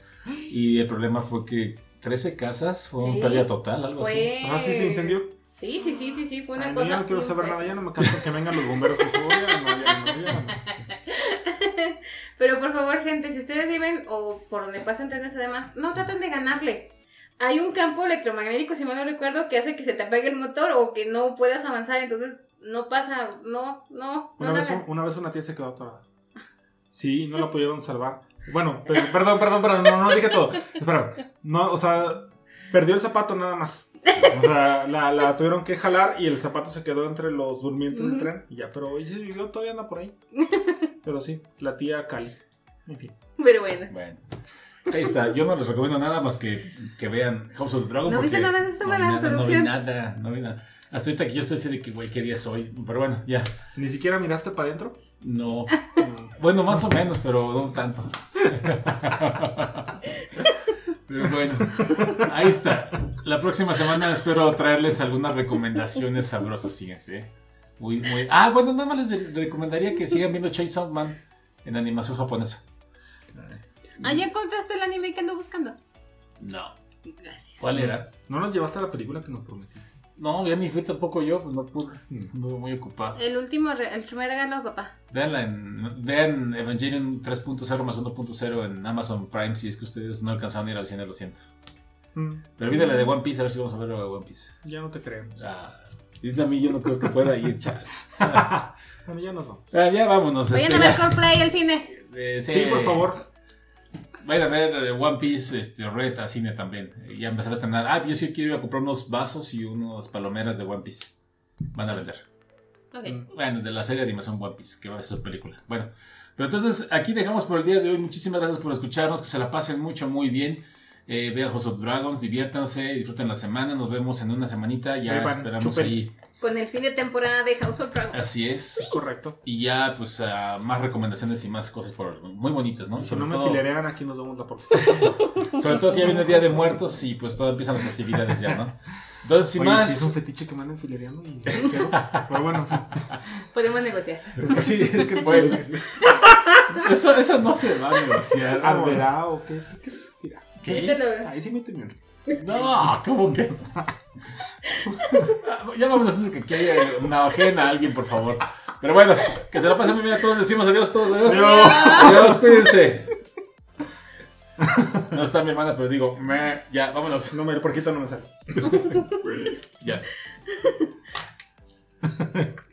Y el problema fue que 13 casas fue Sí. una pérdida total, algo así. Ah, sí, se incendió. Sí, sí, sí, sí, sí, fue una Ay, no, cosa. ya no quiero saber nada, ya no me canso que vengan los bomberos, por favor. Ya, no, ya, no, ya, no. Pero por favor, gente, si ustedes viven o por donde pasan trenes o demás, no traten de ganarle. Hay un campo electromagnético, si mal no recuerdo, que hace que se te apague el motor o que no puedas avanzar, entonces no pasa, no, no, Una, no vez, un- una vez una tía se quedó atorada. Sí, no la pudieron salvar. Bueno, perdón, perdón, perdón, no, no dije todo. Espera, no, o sea, perdió el zapato nada más. O sea, la, la tuvieron que jalar y el zapato se quedó entre los durmientes del Ujú. tren. Y ya, pero ella se vivió, todavía anda por ahí. Pero sí, la tía Cali. En fin. Pero bueno. Bueno. Ahí está, yo no les recomiendo nada más que, que vean House of the Dragon. ¿No viste nada de esta no mala nada, producción? No vi nada, no vi nada. Hasta ahorita que yo estoy así de que, güey, ¿qué día es hoy? Pero bueno, ya. Ni siquiera miraste para adentro. No. Bueno, más o menos, pero no tanto. Pero bueno, ahí está. La próxima semana espero traerles algunas recomendaciones sabrosas, fíjense. Muy, muy. Ah, bueno, nada más les recomendaría que sigan viendo Chainsaw Man en animación japonesa. Ah, ¿ya encontraste el anime que ando buscando? No. Gracias. ¿Cuál era? ¿No nos llevaste a la película que nos prometiste? No, ya ni fui tampoco yo, pues no pude. Anduve muy ocupado. El último, re- el primer regalo, papá. Veanla en, vean Evangelion 3.0 más 1.0 en Amazon Prime si es que ustedes no alcanzaron a ir al cine, lo siento. Mm, Pero vi la de One Piece, a ver si vamos a ver la de One Piece. ya no te creemos. Ah, y a mí yo no creo que pueda ir, chaval. Bueno, ya nos vamos. Ah, ya vámonos. Vayan este, a ver ya. Coldplay al cine. Eh, Sí, por favor. Vayan a ver One Piece, este, Red a cine también. Ya empezar a estrenar. Ah, yo sí quiero ir a comprar unos vasos y unas palomeras de One Piece. Van a vender. Ok. Bueno, de la serie de animación One Piece, que va a ser película. Bueno, pero entonces aquí dejamos por el día de hoy. Muchísimas gracias por escucharnos, que se la pasen mucho, muy bien. Eh, vean House of Dragons, diviértanse, disfruten la semana. Nos vemos en una semanita. Ya Beban, esperamos chupen. ahí. Con el fin de temporada de House of Dragons. Así es. Correcto. Y ya, pues, ah, más recomendaciones y más cosas por, muy bonitas, ¿no? Y si Sobre no me todo- filerean, aquí nos vemos la próxima. Sobre todo que ya viene el Día de Muertos y pues todo empiezan las festividades ya, ¿no? Entonces, sin Oye, más... es un fetiche que me anden filereando y quiero. Pero bueno, en fin. Podemos negociar. Es que sí, es que es sí. Eso, eso no se va a negociar. ¿Arderá o qué? ¿Qué se tira? Ahí sí me temieron. No, ¿cómo que? ya vamos antes de que haya una ajena a alguien, por favor. Pero bueno, que se la pasen muy bien a todos. Decimos adiós todos. Adiós. Adiós. Adiós, cuídense. No está mi hermana, pero digo, me, ya, vámonos. No, me- el porquito no me sale. Ya.